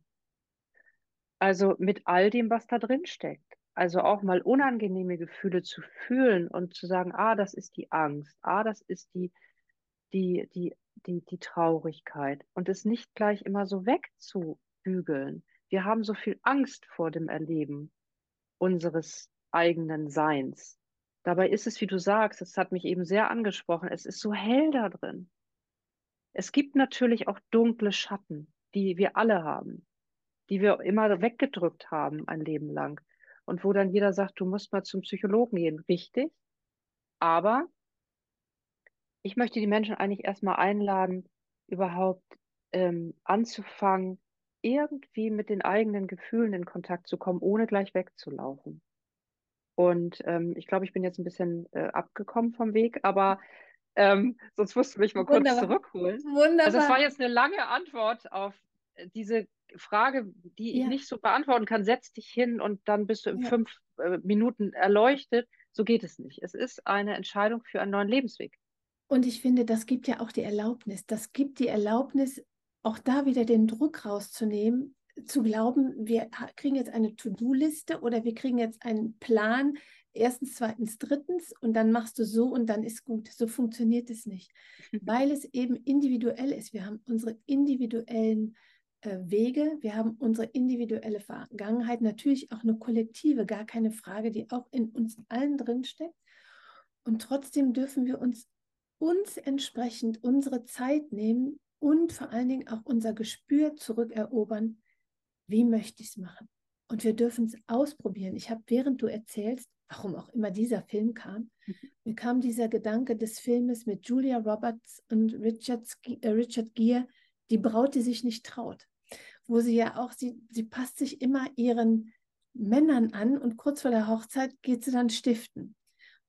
Also mit all dem, was da drin steckt. Also auch mal unangenehme Gefühle zu fühlen und zu sagen, ah, das ist die Angst, ah, das ist die, die, die die, die Traurigkeit und es nicht gleich immer so wegzubügeln. Wir haben so viel Angst vor dem Erleben unseres eigenen Seins. Dabei ist es, wie du sagst, es hat mich eben sehr angesprochen, es ist so hell da drin. Es gibt natürlich auch dunkle Schatten, die wir alle haben, die wir immer weggedrückt haben ein Leben lang. Und wo dann jeder sagt, du musst mal zum Psychologen gehen. Richtig. Aber ich möchte die Menschen eigentlich erstmal einladen, überhaupt ähm, anzufangen, irgendwie mit den eigenen Gefühlen in Kontakt zu kommen, ohne gleich wegzulaufen. Und ähm, ich glaube, ich bin jetzt ein bisschen äh, abgekommen vom Weg, aber ähm, sonst musst du mich mal Wunderbar. kurz zurückholen. Wunderbar. Also es war jetzt eine lange Antwort auf äh, diese Frage, die ja. ich nicht so beantworten kann. Setz dich hin und dann bist du in ja. fünf äh, Minuten erleuchtet. So geht es nicht. Es ist eine Entscheidung für einen neuen Lebensweg. Und ich finde, das gibt ja auch die Erlaubnis. Das gibt die Erlaubnis, auch da wieder den Druck rauszunehmen, zu glauben, wir kriegen jetzt eine To-Do-Liste oder wir kriegen jetzt einen Plan, erstens, zweitens, drittens und dann machst du so und dann ist gut. So funktioniert es nicht, weil es eben individuell ist. Wir haben unsere individuellen äh, Wege, wir haben unsere individuelle Vergangenheit, natürlich auch eine kollektive, gar keine Frage, die auch in uns allen drin steckt. Und trotzdem dürfen wir uns uns entsprechend unsere Zeit nehmen und vor allen Dingen auch unser Gespür zurückerobern, wie möchte ich es machen. Und wir dürfen es ausprobieren. Ich habe, während du erzählst, warum auch immer dieser Film kam, mir kam dieser Gedanke des Filmes mit Julia Roberts und Richard, äh, Richard Gere, die Braut, die sich nicht traut, wo sie ja auch, sie, sie passt sich immer ihren Männern an und kurz vor der Hochzeit geht sie dann stiften.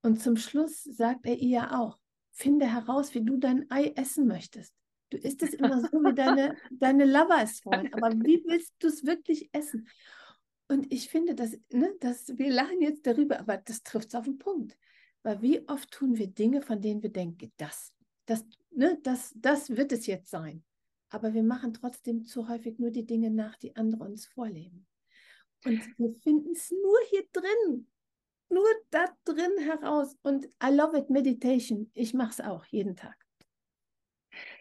Und zum Schluss sagt er ihr auch, finde heraus, wie du dein Ei essen möchtest. Du isst es immer so, wie deine, deine Lover es wollen. Aber wie willst du es wirklich essen? Und ich finde, dass, ne, dass wir lachen jetzt darüber, aber das trifft es auf den Punkt. Weil wie oft tun wir Dinge, von denen wir denken, das, das, ne, das, das wird es jetzt sein. Aber wir machen trotzdem zu häufig nur die Dinge nach, die andere uns vorleben. Und wir finden es nur hier drin, nur da drin heraus. Und I love it, Meditation. Ich mache es auch jeden Tag.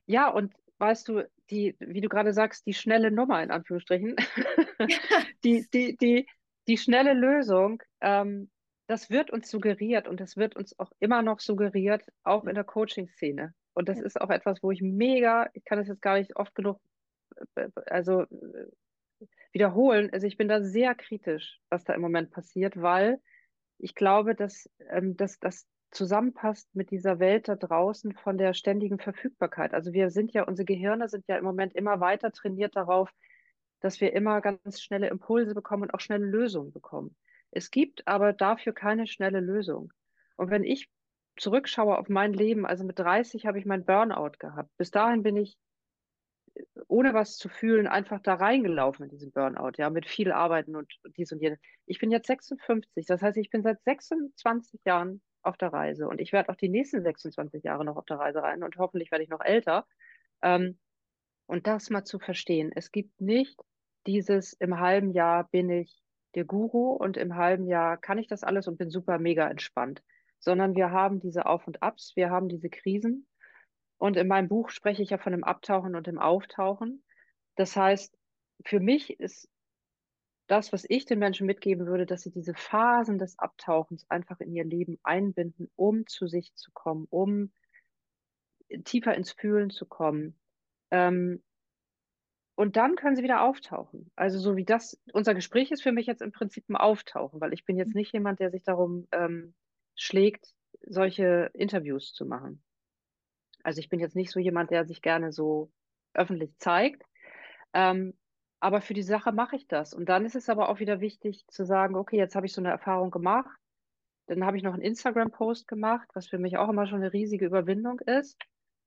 Ja, und weißt du, die, wie du gerade sagst, die schnelle Nummer in Anführungsstrichen, die, die, die, die schnelle Lösung, ähm, das wird uns suggeriert und das wird uns auch immer noch suggeriert, auch in der Coaching-Szene. Und das ja. ist auch etwas, wo ich mega, ich kann das jetzt gar nicht oft genug, äh, also äh, wiederholen. Also ich bin da sehr kritisch, was da im Moment passiert, weil ich glaube, dass, ähm, dass das zusammenpasst mit dieser Welt da draußen von der ständigen Verfügbarkeit. Also wir sind ja, unsere Gehirne sind ja im Moment immer weiter trainiert darauf, dass wir immer ganz schnelle Impulse bekommen und auch schnelle Lösungen bekommen. Es gibt aber dafür keine schnelle Lösung. Und wenn ich zurückschaue auf mein Leben, also mit 30 habe ich mein Burnout gehabt. Bis dahin bin ich ohne was zu fühlen, einfach da reingelaufen in diesen Burnout, ja, mit viel Arbeiten und dies und jenes. Ich bin jetzt 56, das heißt, ich bin seit 26 Jahren auf der Reise und ich werde auch die nächsten 26 Jahre noch auf der Reise rein und hoffentlich werde ich noch älter. Ähm, und das mal zu verstehen. Es gibt nicht dieses im halben Jahr bin ich der Guru und im halben Jahr kann ich das alles und bin super mega entspannt, sondern wir haben diese Auf und Abs, wir haben diese Krisen und in meinem Buch spreche ich ja von dem Abtauchen und dem Auftauchen. Das heißt, für mich ist das, was ich den Menschen mitgeben würde, dass sie diese Phasen des Abtauchens einfach in ihr Leben einbinden, um zu sich zu kommen, um tiefer ins Fühlen zu kommen. Ähm, und dann können sie wieder auftauchen. Also so wie das, unser Gespräch ist für mich jetzt im Prinzip ein Auftauchen, weil ich bin jetzt nicht jemand, der sich darum ähm, schlägt, solche Interviews zu machen. Also ich bin jetzt nicht so jemand, der sich gerne so öffentlich zeigt. Ähm, aber für die Sache mache ich das. Und dann ist es aber auch wieder wichtig zu sagen, okay, jetzt habe ich so eine Erfahrung gemacht. Dann habe ich noch einen Instagram-Post gemacht, was für mich auch immer schon eine riesige Überwindung ist.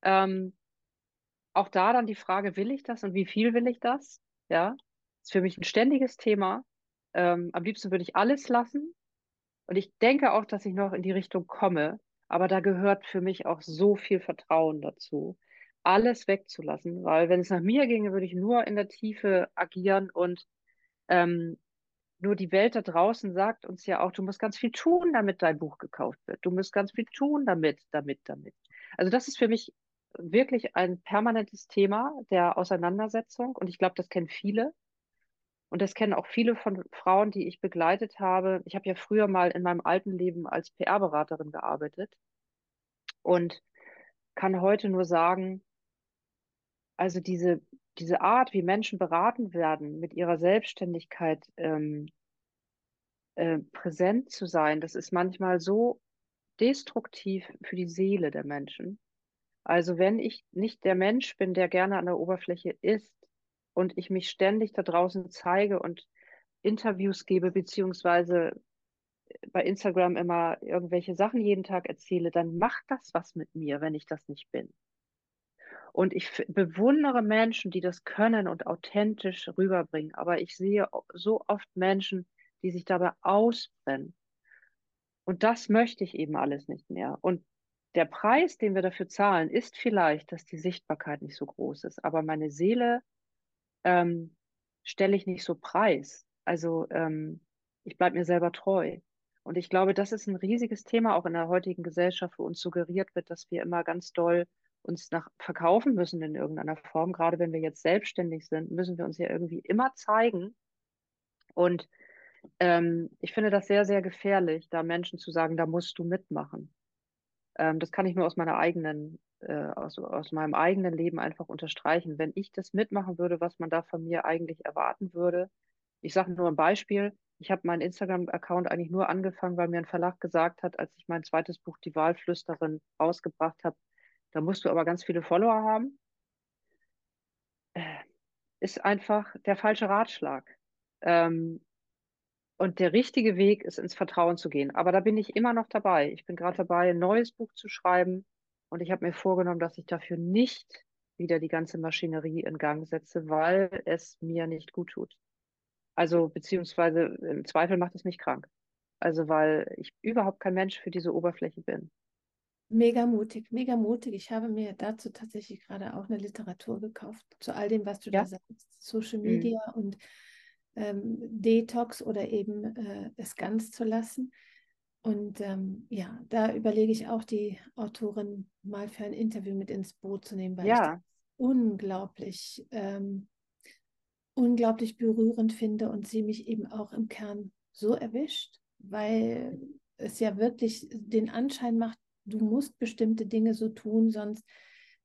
Ähm, auch da dann die Frage, will ich das und wie viel will ich das? Ja, ist für mich ein ständiges Thema. Ähm, am liebsten würde ich alles lassen. Und ich denke auch, dass ich noch in die Richtung komme, aber da gehört für mich auch so viel Vertrauen dazu, alles wegzulassen, weil wenn es nach mir ginge, würde ich nur in der Tiefe agieren und ähm, nur die Welt da draußen sagt uns ja auch, du musst ganz viel tun, damit dein Buch gekauft wird. Du musst ganz viel tun, damit, damit, damit. Also das ist für mich wirklich ein permanentes Thema der Auseinandersetzung und ich glaube, das kennen viele. Und das kennen auch viele von Frauen, die ich begleitet habe. Ich habe ja früher mal in meinem alten Leben als PR-Beraterin gearbeitet und kann heute nur sagen, also diese, diese Art, wie Menschen beraten werden, mit ihrer Selbstständigkeit ähm, äh, präsent zu sein, das ist manchmal so destruktiv für die Seele der Menschen. Also wenn ich nicht der Mensch bin, der gerne an der Oberfläche ist und ich mich ständig da draußen zeige und Interviews gebe, beziehungsweise bei Instagram immer irgendwelche Sachen jeden Tag erzähle, dann macht das was mit mir, wenn ich das nicht bin. Und ich bewundere Menschen, die das können und authentisch rüberbringen. Aber ich sehe so oft Menschen, die sich dabei ausbrennen. Und das möchte ich eben alles nicht mehr. Und der Preis, den wir dafür zahlen, ist vielleicht, dass die Sichtbarkeit nicht so groß ist. Aber meine Seele ähm, stelle ich nicht so preis. Also ähm, ich bleibe mir selber treu. Und ich glaube, das ist ein riesiges Thema auch in der heutigen Gesellschaft, wo uns suggeriert wird, dass wir immer ganz doll uns nach verkaufen müssen in irgendeiner Form. Gerade wenn wir jetzt selbstständig sind, müssen wir uns ja irgendwie immer zeigen. Und ähm, ich finde das sehr, sehr gefährlich, da Menschen zu sagen, da musst du mitmachen. Ähm, das kann ich nur aus meiner eigenen, äh, aus, aus meinem eigenen Leben einfach unterstreichen. Wenn ich das mitmachen würde, was man da von mir eigentlich erwarten würde, ich sage nur ein Beispiel, Ich habe meinen Instagram-Account eigentlich nur angefangen, weil mir ein Verlag gesagt hat, als ich mein zweites Buch Die Wahlflüsterin rausgebracht habe, da musst du aber ganz viele Follower haben. Äh, ist einfach der falsche Ratschlag. Ähm, und der richtige Weg ist, ins Vertrauen zu gehen. Aber da bin ich immer noch dabei. Ich bin gerade dabei, ein neues Buch zu schreiben. Und ich habe mir vorgenommen, dass ich dafür nicht wieder die ganze Maschinerie in Gang setze, weil es mir nicht gut tut. Also beziehungsweise im Zweifel macht es mich krank. Also weil ich überhaupt kein Mensch für diese Oberfläche bin. Mega mutig, mega mutig. Ich habe mir dazu tatsächlich gerade auch eine Literatur gekauft, zu all dem, was du ja. da sagst. Social mhm. Media mhm. und ähm, Detox oder eben äh, es ganz zu lassen. Und ähm, ja, da überlege ich auch, die Autorin mal für ein Interview mit ins Boot zu nehmen, weil ja. ich das unglaublich ähm, unglaublich berührend finde und sie mich eben auch im Kern so erwischt, weil es ja wirklich den Anschein macht, du musst bestimmte Dinge so tun, sonst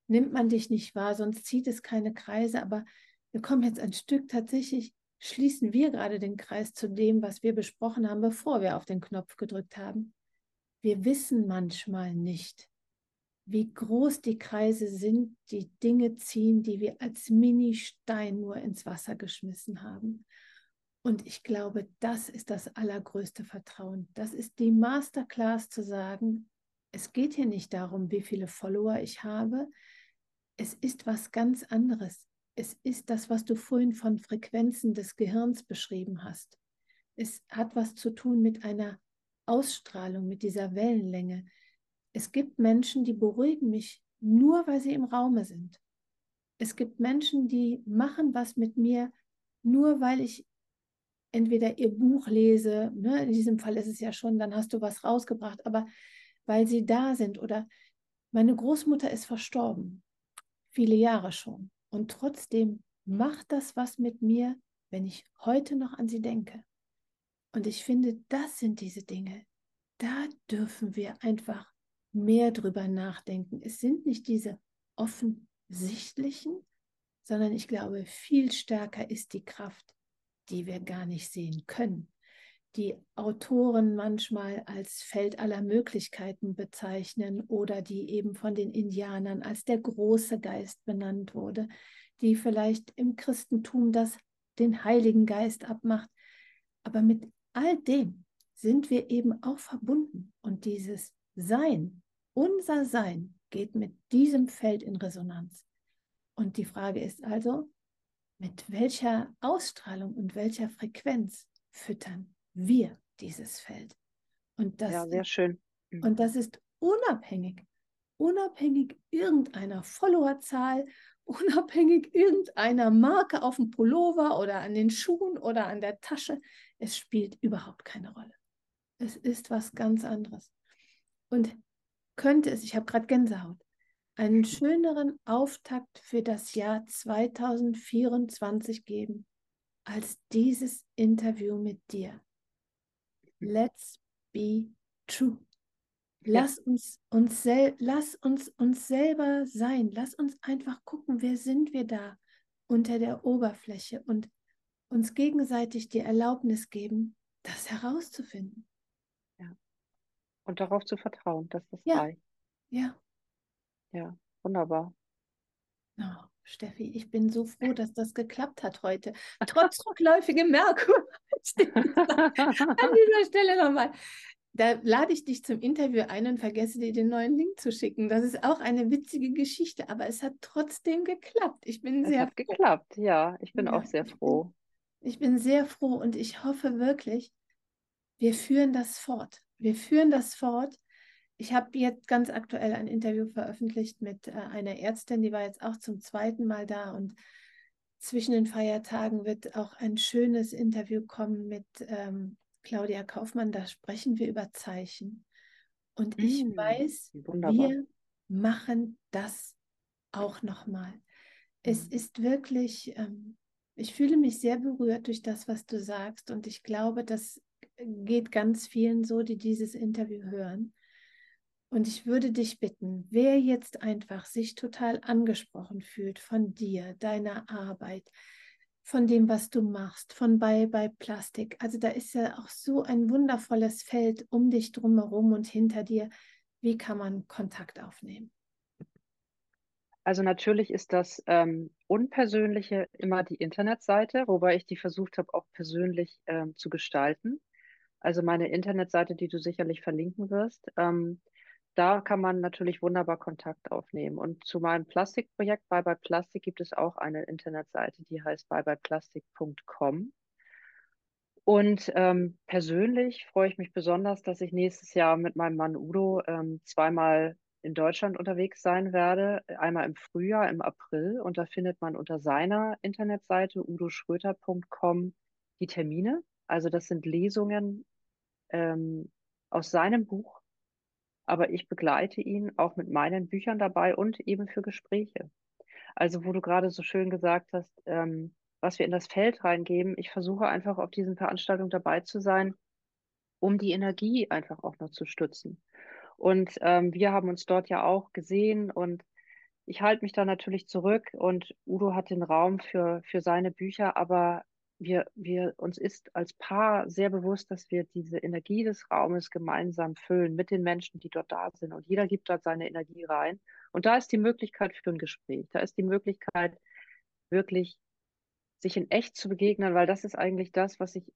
nimmt man dich nicht wahr, sonst zieht es keine Kreise. Aber wir kommen jetzt ein Stück tatsächlich, schließen wir gerade den Kreis zu dem, was wir besprochen haben, bevor wir auf den Knopf gedrückt haben. Wir wissen manchmal nicht, wie groß die Kreise sind, die Dinge ziehen, die wir als Mini-Stein nur ins Wasser geschmissen haben. Und ich glaube, das ist das allergrößte Vertrauen. Das ist die Masterclass zu sagen, es geht hier nicht darum, wie viele Follower ich habe. Es ist was ganz anderes. Es ist das, was du vorhin von Frequenzen des Gehirns beschrieben hast. Es hat was zu tun mit einer Ausstrahlung, mit dieser Wellenlänge. Es gibt Menschen, die beruhigen mich nur, weil sie im Raume sind. Es gibt Menschen, die machen was mit mir, nur weil ich entweder ihr Buch lese, ne, in diesem Fall ist es ja schon, dann hast du was rausgebracht, aber weil sie da sind oder meine Großmutter ist verstorben, viele Jahre schon. Und trotzdem macht das was mit mir, wenn ich heute noch an sie denke. Und ich finde, das sind diese Dinge. Da dürfen wir einfach mehr drüber nachdenken. Es sind nicht diese offensichtlichen, sondern ich glaube, viel stärker ist die Kraft, die wir gar nicht sehen können. Die Autoren manchmal als Feld aller Möglichkeiten bezeichnen oder die eben von den Indianern als der große Geist benannt wurde, die vielleicht im Christentum das den Heiligen Geist abmacht. Aber mit all dem sind wir eben auch verbunden und dieses Sein, unser Sein geht mit diesem Feld in Resonanz. Und die Frage ist also, mit welcher Ausstrahlung und welcher Frequenz füttern wir dieses Feld? Und das, ja, sehr schön. Mhm. Und das ist unabhängig, unabhängig irgendeiner Followerzahl, unabhängig irgendeiner Marke auf dem Pullover oder an den Schuhen oder an der Tasche. Es spielt überhaupt keine Rolle. Es ist was ganz anderes. Und könnte es, ich habe gerade Gänsehaut, einen schöneren Auftakt für das Jahr 2024 geben als dieses Interview mit dir. Let's be true. Lass uns uns, lass uns uns selber sein. Lass uns einfach gucken, wer sind wir da unter der Oberfläche und uns gegenseitig die Erlaubnis geben, das herauszufinden und darauf zu vertrauen, dass das ja. reicht. Ja. Ja, wunderbar. Oh, Steffi, ich bin so froh, dass das geklappt hat heute. Trotz rückläufigem Merkur. An dieser Stelle nochmal. Da lade ich dich zum Interview ein und vergesse dir den neuen Link zu schicken. Das ist auch eine witzige Geschichte, aber es hat trotzdem geklappt. Ich bin es sehr hat froh. geklappt, ja. Ich bin ja, auch sehr froh. Ich bin, ich bin sehr froh und ich hoffe wirklich, wir führen das fort wir führen das fort. Ich habe jetzt ganz aktuell ein Interview veröffentlicht mit äh, einer Ärztin, die war jetzt auch zum zweiten Mal da und zwischen den Feiertagen wird auch ein schönes Interview kommen mit ähm, Claudia Kaufmann. Da sprechen wir über Zeichen. Und ich mmh, weiß, wunderbar. wir machen das auch nochmal. Es mhm. ist wirklich, ähm, ich fühle mich sehr berührt durch das, was du sagst. Und ich glaube, dass geht ganz vielen so, die dieses Interview hören. Und ich würde dich bitten, wer jetzt einfach sich total angesprochen fühlt von dir, deiner Arbeit, von dem, was du machst, von bei, bei Plastik. Also da ist ja auch so ein wundervolles Feld um dich drumherum und hinter dir. Wie kann man Kontakt aufnehmen? Also natürlich ist das ähm, Unpersönliche immer die Internetseite, wobei ich die versucht habe, auch persönlich ähm, zu gestalten. Also meine Internetseite, die du sicherlich verlinken wirst, ähm, da kann man natürlich wunderbar Kontakt aufnehmen. Und zu meinem Plastikprojekt Bye Bye Plastik gibt es auch eine Internetseite, die heißt byebyeplastik.com. Und ähm, persönlich freue ich mich besonders, dass ich nächstes Jahr mit meinem Mann Udo ähm, zweimal in Deutschland unterwegs sein werde. Einmal im Frühjahr, im April. Und da findet man unter seiner Internetseite udoschröter.com die Termine. Also das sind Lesungen ähm, aus seinem Buch. Aber ich begleite ihn auch mit meinen Büchern dabei und eben für Gespräche. Also wo du gerade so schön gesagt hast, ähm, was wir in das Feld reingeben. Ich versuche einfach auf diesen Veranstaltungen dabei zu sein, um die Energie einfach auch noch zu stützen. Und ähm, wir haben uns dort ja auch gesehen und ich halte mich da natürlich zurück und Udo hat den Raum für, für seine Bücher, aber wir, wir, uns ist als Paar sehr bewusst, dass wir diese Energie des Raumes gemeinsam füllen mit den Menschen, die dort da sind. Und jeder gibt dort seine Energie rein. Und da ist die Möglichkeit für ein Gespräch. Da ist die Möglichkeit, wirklich sich in echt zu begegnen, weil das ist eigentlich das, was ich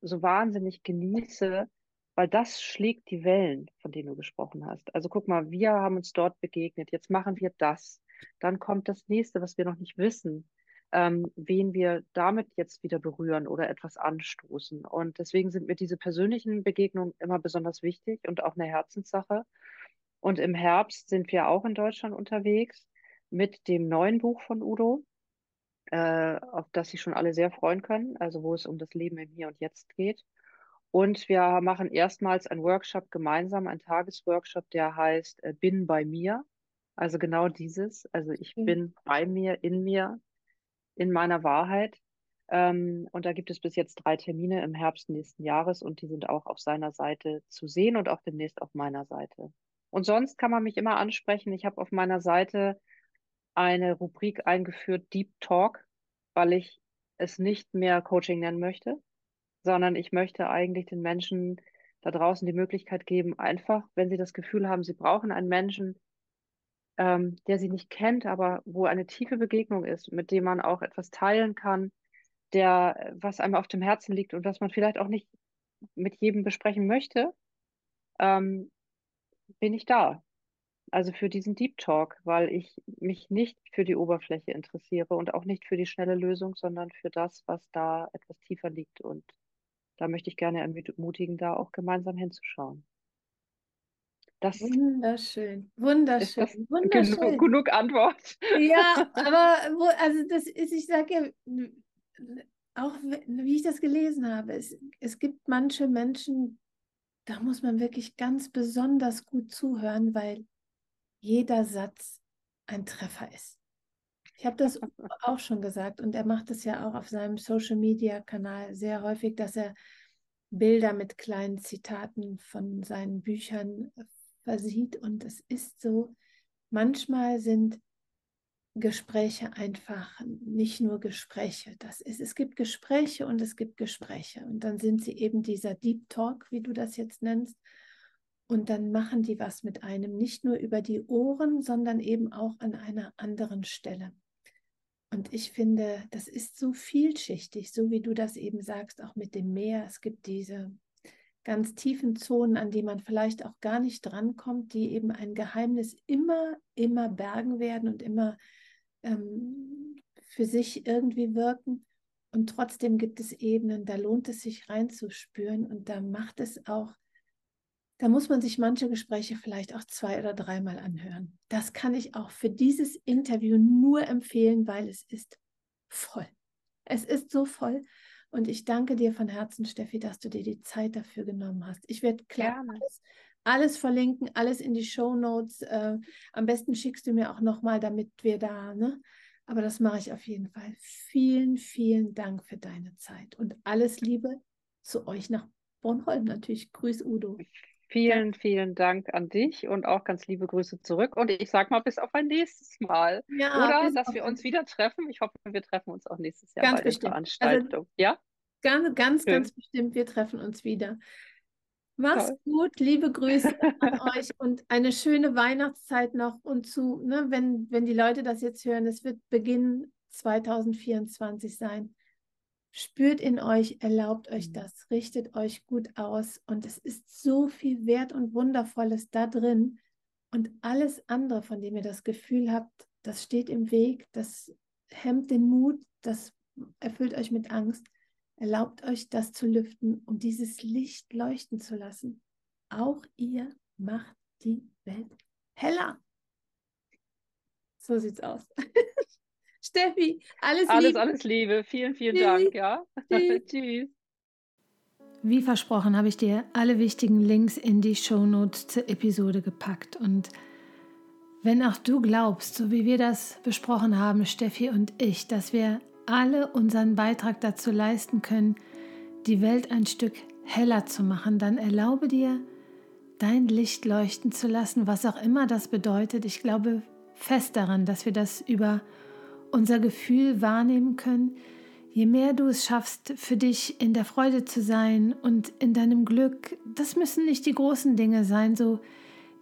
so wahnsinnig genieße, weil das schlägt die Wellen, von denen du gesprochen hast. Also guck mal, wir haben uns dort begegnet, jetzt machen wir das. Dann kommt das nächste, was wir noch nicht wissen, ähm, wen wir damit jetzt wieder berühren oder etwas anstoßen. Und deswegen sind mir diese persönlichen Begegnungen immer besonders wichtig und auch eine Herzenssache. Und im Herbst sind wir auch in Deutschland unterwegs mit dem neuen Buch von Udo, äh, auf das sich schon alle sehr freuen können, also wo es um das Leben im Hier und Jetzt geht. Und wir machen erstmals einen Workshop gemeinsam, einen Tagesworkshop, der heißt äh, Bin bei mir. Also genau dieses. Also ich mhm. bin bei mir, in mir, in meiner Wahrheit. Ähm, und da gibt es bis jetzt drei Termine im Herbst nächsten Jahres und die sind auch auf seiner Seite zu sehen und auch demnächst auf meiner Seite. Und sonst kann man mich immer ansprechen. Ich habe auf meiner Seite eine Rubrik eingeführt, Deep Talk, weil ich es nicht mehr Coaching nennen möchte, sondern ich möchte eigentlich den Menschen da draußen die Möglichkeit geben, einfach, wenn sie das Gefühl haben, sie brauchen einen Menschen, ähm, der sie nicht kennt, aber wo eine tiefe Begegnung ist, mit dem man auch etwas teilen kann, der, was einem auf dem Herzen liegt und was man vielleicht auch nicht mit jedem besprechen möchte, ähm, bin ich da. Also für diesen Deep Talk, weil ich mich nicht für die Oberfläche interessiere und auch nicht für die schnelle Lösung, sondern für das, was da etwas tiefer liegt und da möchte ich gerne ermutigen, da auch gemeinsam hinzuschauen. Das wunderschön, wunderschön, ist wunderschön. Genug, genug Antwort. Ja, aber wo, also das ist, ich sage ja, auch wie ich das gelesen habe, es, es gibt manche Menschen, da muss man wirklich ganz besonders gut zuhören, weil jeder Satz ein Treffer ist. Ich habe das auch schon gesagt und er macht es ja auch auf seinem Social-Media-Kanal sehr häufig, dass er Bilder mit kleinen Zitaten von seinen Büchern versieht. Und es ist so, manchmal sind Gespräche einfach nicht nur Gespräche. Das ist, es gibt Gespräche und es gibt Gespräche. Und dann sind sie eben dieser Deep Talk, wie du das jetzt nennst. Und dann machen die was mit einem, nicht nur über die Ohren, sondern eben auch an einer anderen Stelle. Und ich finde, das ist so vielschichtig, so wie du das eben sagst, auch mit dem Meer. Es gibt diese ganz tiefen Zonen, an die man vielleicht auch gar nicht drankommt, die eben ein Geheimnis immer, immer bergen werden und immer ähm, für sich irgendwie wirken. Und trotzdem gibt es Ebenen, da lohnt es sich reinzuspüren und da macht es auch da muss man sich manche Gespräche vielleicht auch zwei oder dreimal anhören. Das kann ich auch für dieses Interview nur empfehlen, weil es ist voll. Es ist so voll. Und ich danke dir von Herzen, Steffi, dass du dir die Zeit dafür genommen hast. Ich werde klar alles, alles, verlinken, alles in die Show Notes. Äh, am besten schickst du mir auch nochmal, damit wir da, ne? Aber das mache ich auf jeden Fall. Vielen, vielen Dank für deine Zeit und alles Liebe zu euch nach Bornholm natürlich. Grüß Udo. Vielen, vielen Dank an dich und auch ganz liebe Grüße zurück. Und ich sage mal bis auf ein nächstes Mal. Ja, Oder dass wir uns wieder treffen. Ich hoffe, wir treffen uns auch nächstes Jahr Ganz bei der bestimmt. Veranstaltung. ja? Ganz, ganz, Schön. ganz bestimmt, wir treffen uns wieder. Mach's Toll. gut, liebe Grüße an euch und eine schöne Weihnachtszeit noch und zu, ne, wenn, wenn die Leute das jetzt hören, es wird Beginn 2024 sein. Spürt in euch, erlaubt euch Mhm. das, richtet euch gut aus und es ist so viel Wert und Wundervolles da drin und alles andere, von dem ihr das Gefühl habt, das steht im Weg, das hemmt den Mut, das erfüllt euch mit Angst. Erlaubt euch das zu lüften, um dieses Licht leuchten zu lassen. Auch ihr macht die Welt heller. So sieht's aus. Steffi, alles, Alles, Liebe. alles Liebe. Vielen, vielen Tschüss. Dank. Ja? Tschüss. Tschüss. Wie versprochen habe ich dir alle wichtigen Links in die Shownotes zur Episode gepackt. Und wenn auch du glaubst, so wie wir das besprochen haben, Steffi und ich, dass wir alle unseren Beitrag dazu leisten können, die Welt ein Stück heller zu machen, dann erlaube dir, dein Licht leuchten zu lassen, was auch immer das bedeutet. Ich glaube fest daran, dass wir das über unser Gefühl wahrnehmen können. Je mehr du es schaffst, für dich in der Freude zu sein und in deinem Glück, das müssen nicht die großen Dinge sein, so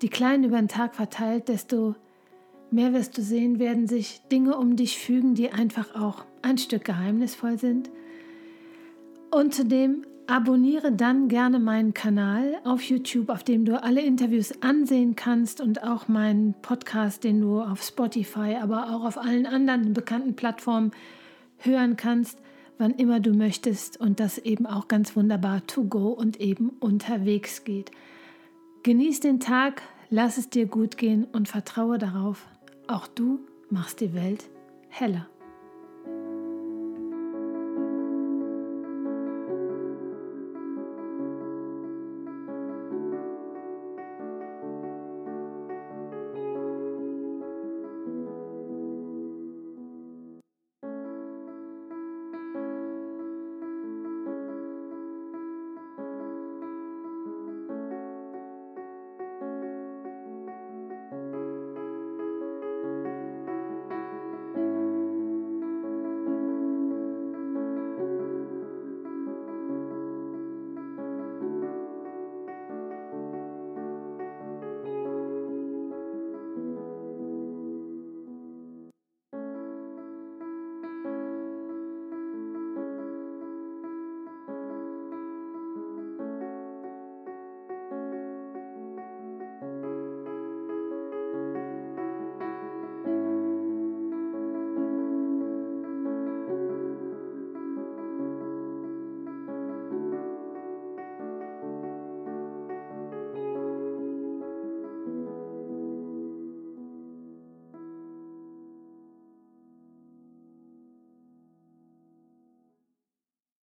die kleinen über den Tag verteilt, desto mehr wirst du sehen, werden sich Dinge um dich fügen, die einfach auch ein Stück geheimnisvoll sind. Und zudem abonniere dann gerne meinen Kanal auf YouTube, auf dem du alle Interviews ansehen kannst und auch meinen Podcast, den du auf Spotify, aber auch auf allen anderen bekannten Plattformen hören kannst, wann immer du möchtest und das eben auch ganz wunderbar to go und eben unterwegs geht. Genieß den Tag, lass es dir gut gehen und vertraue darauf, auch du machst die Welt heller.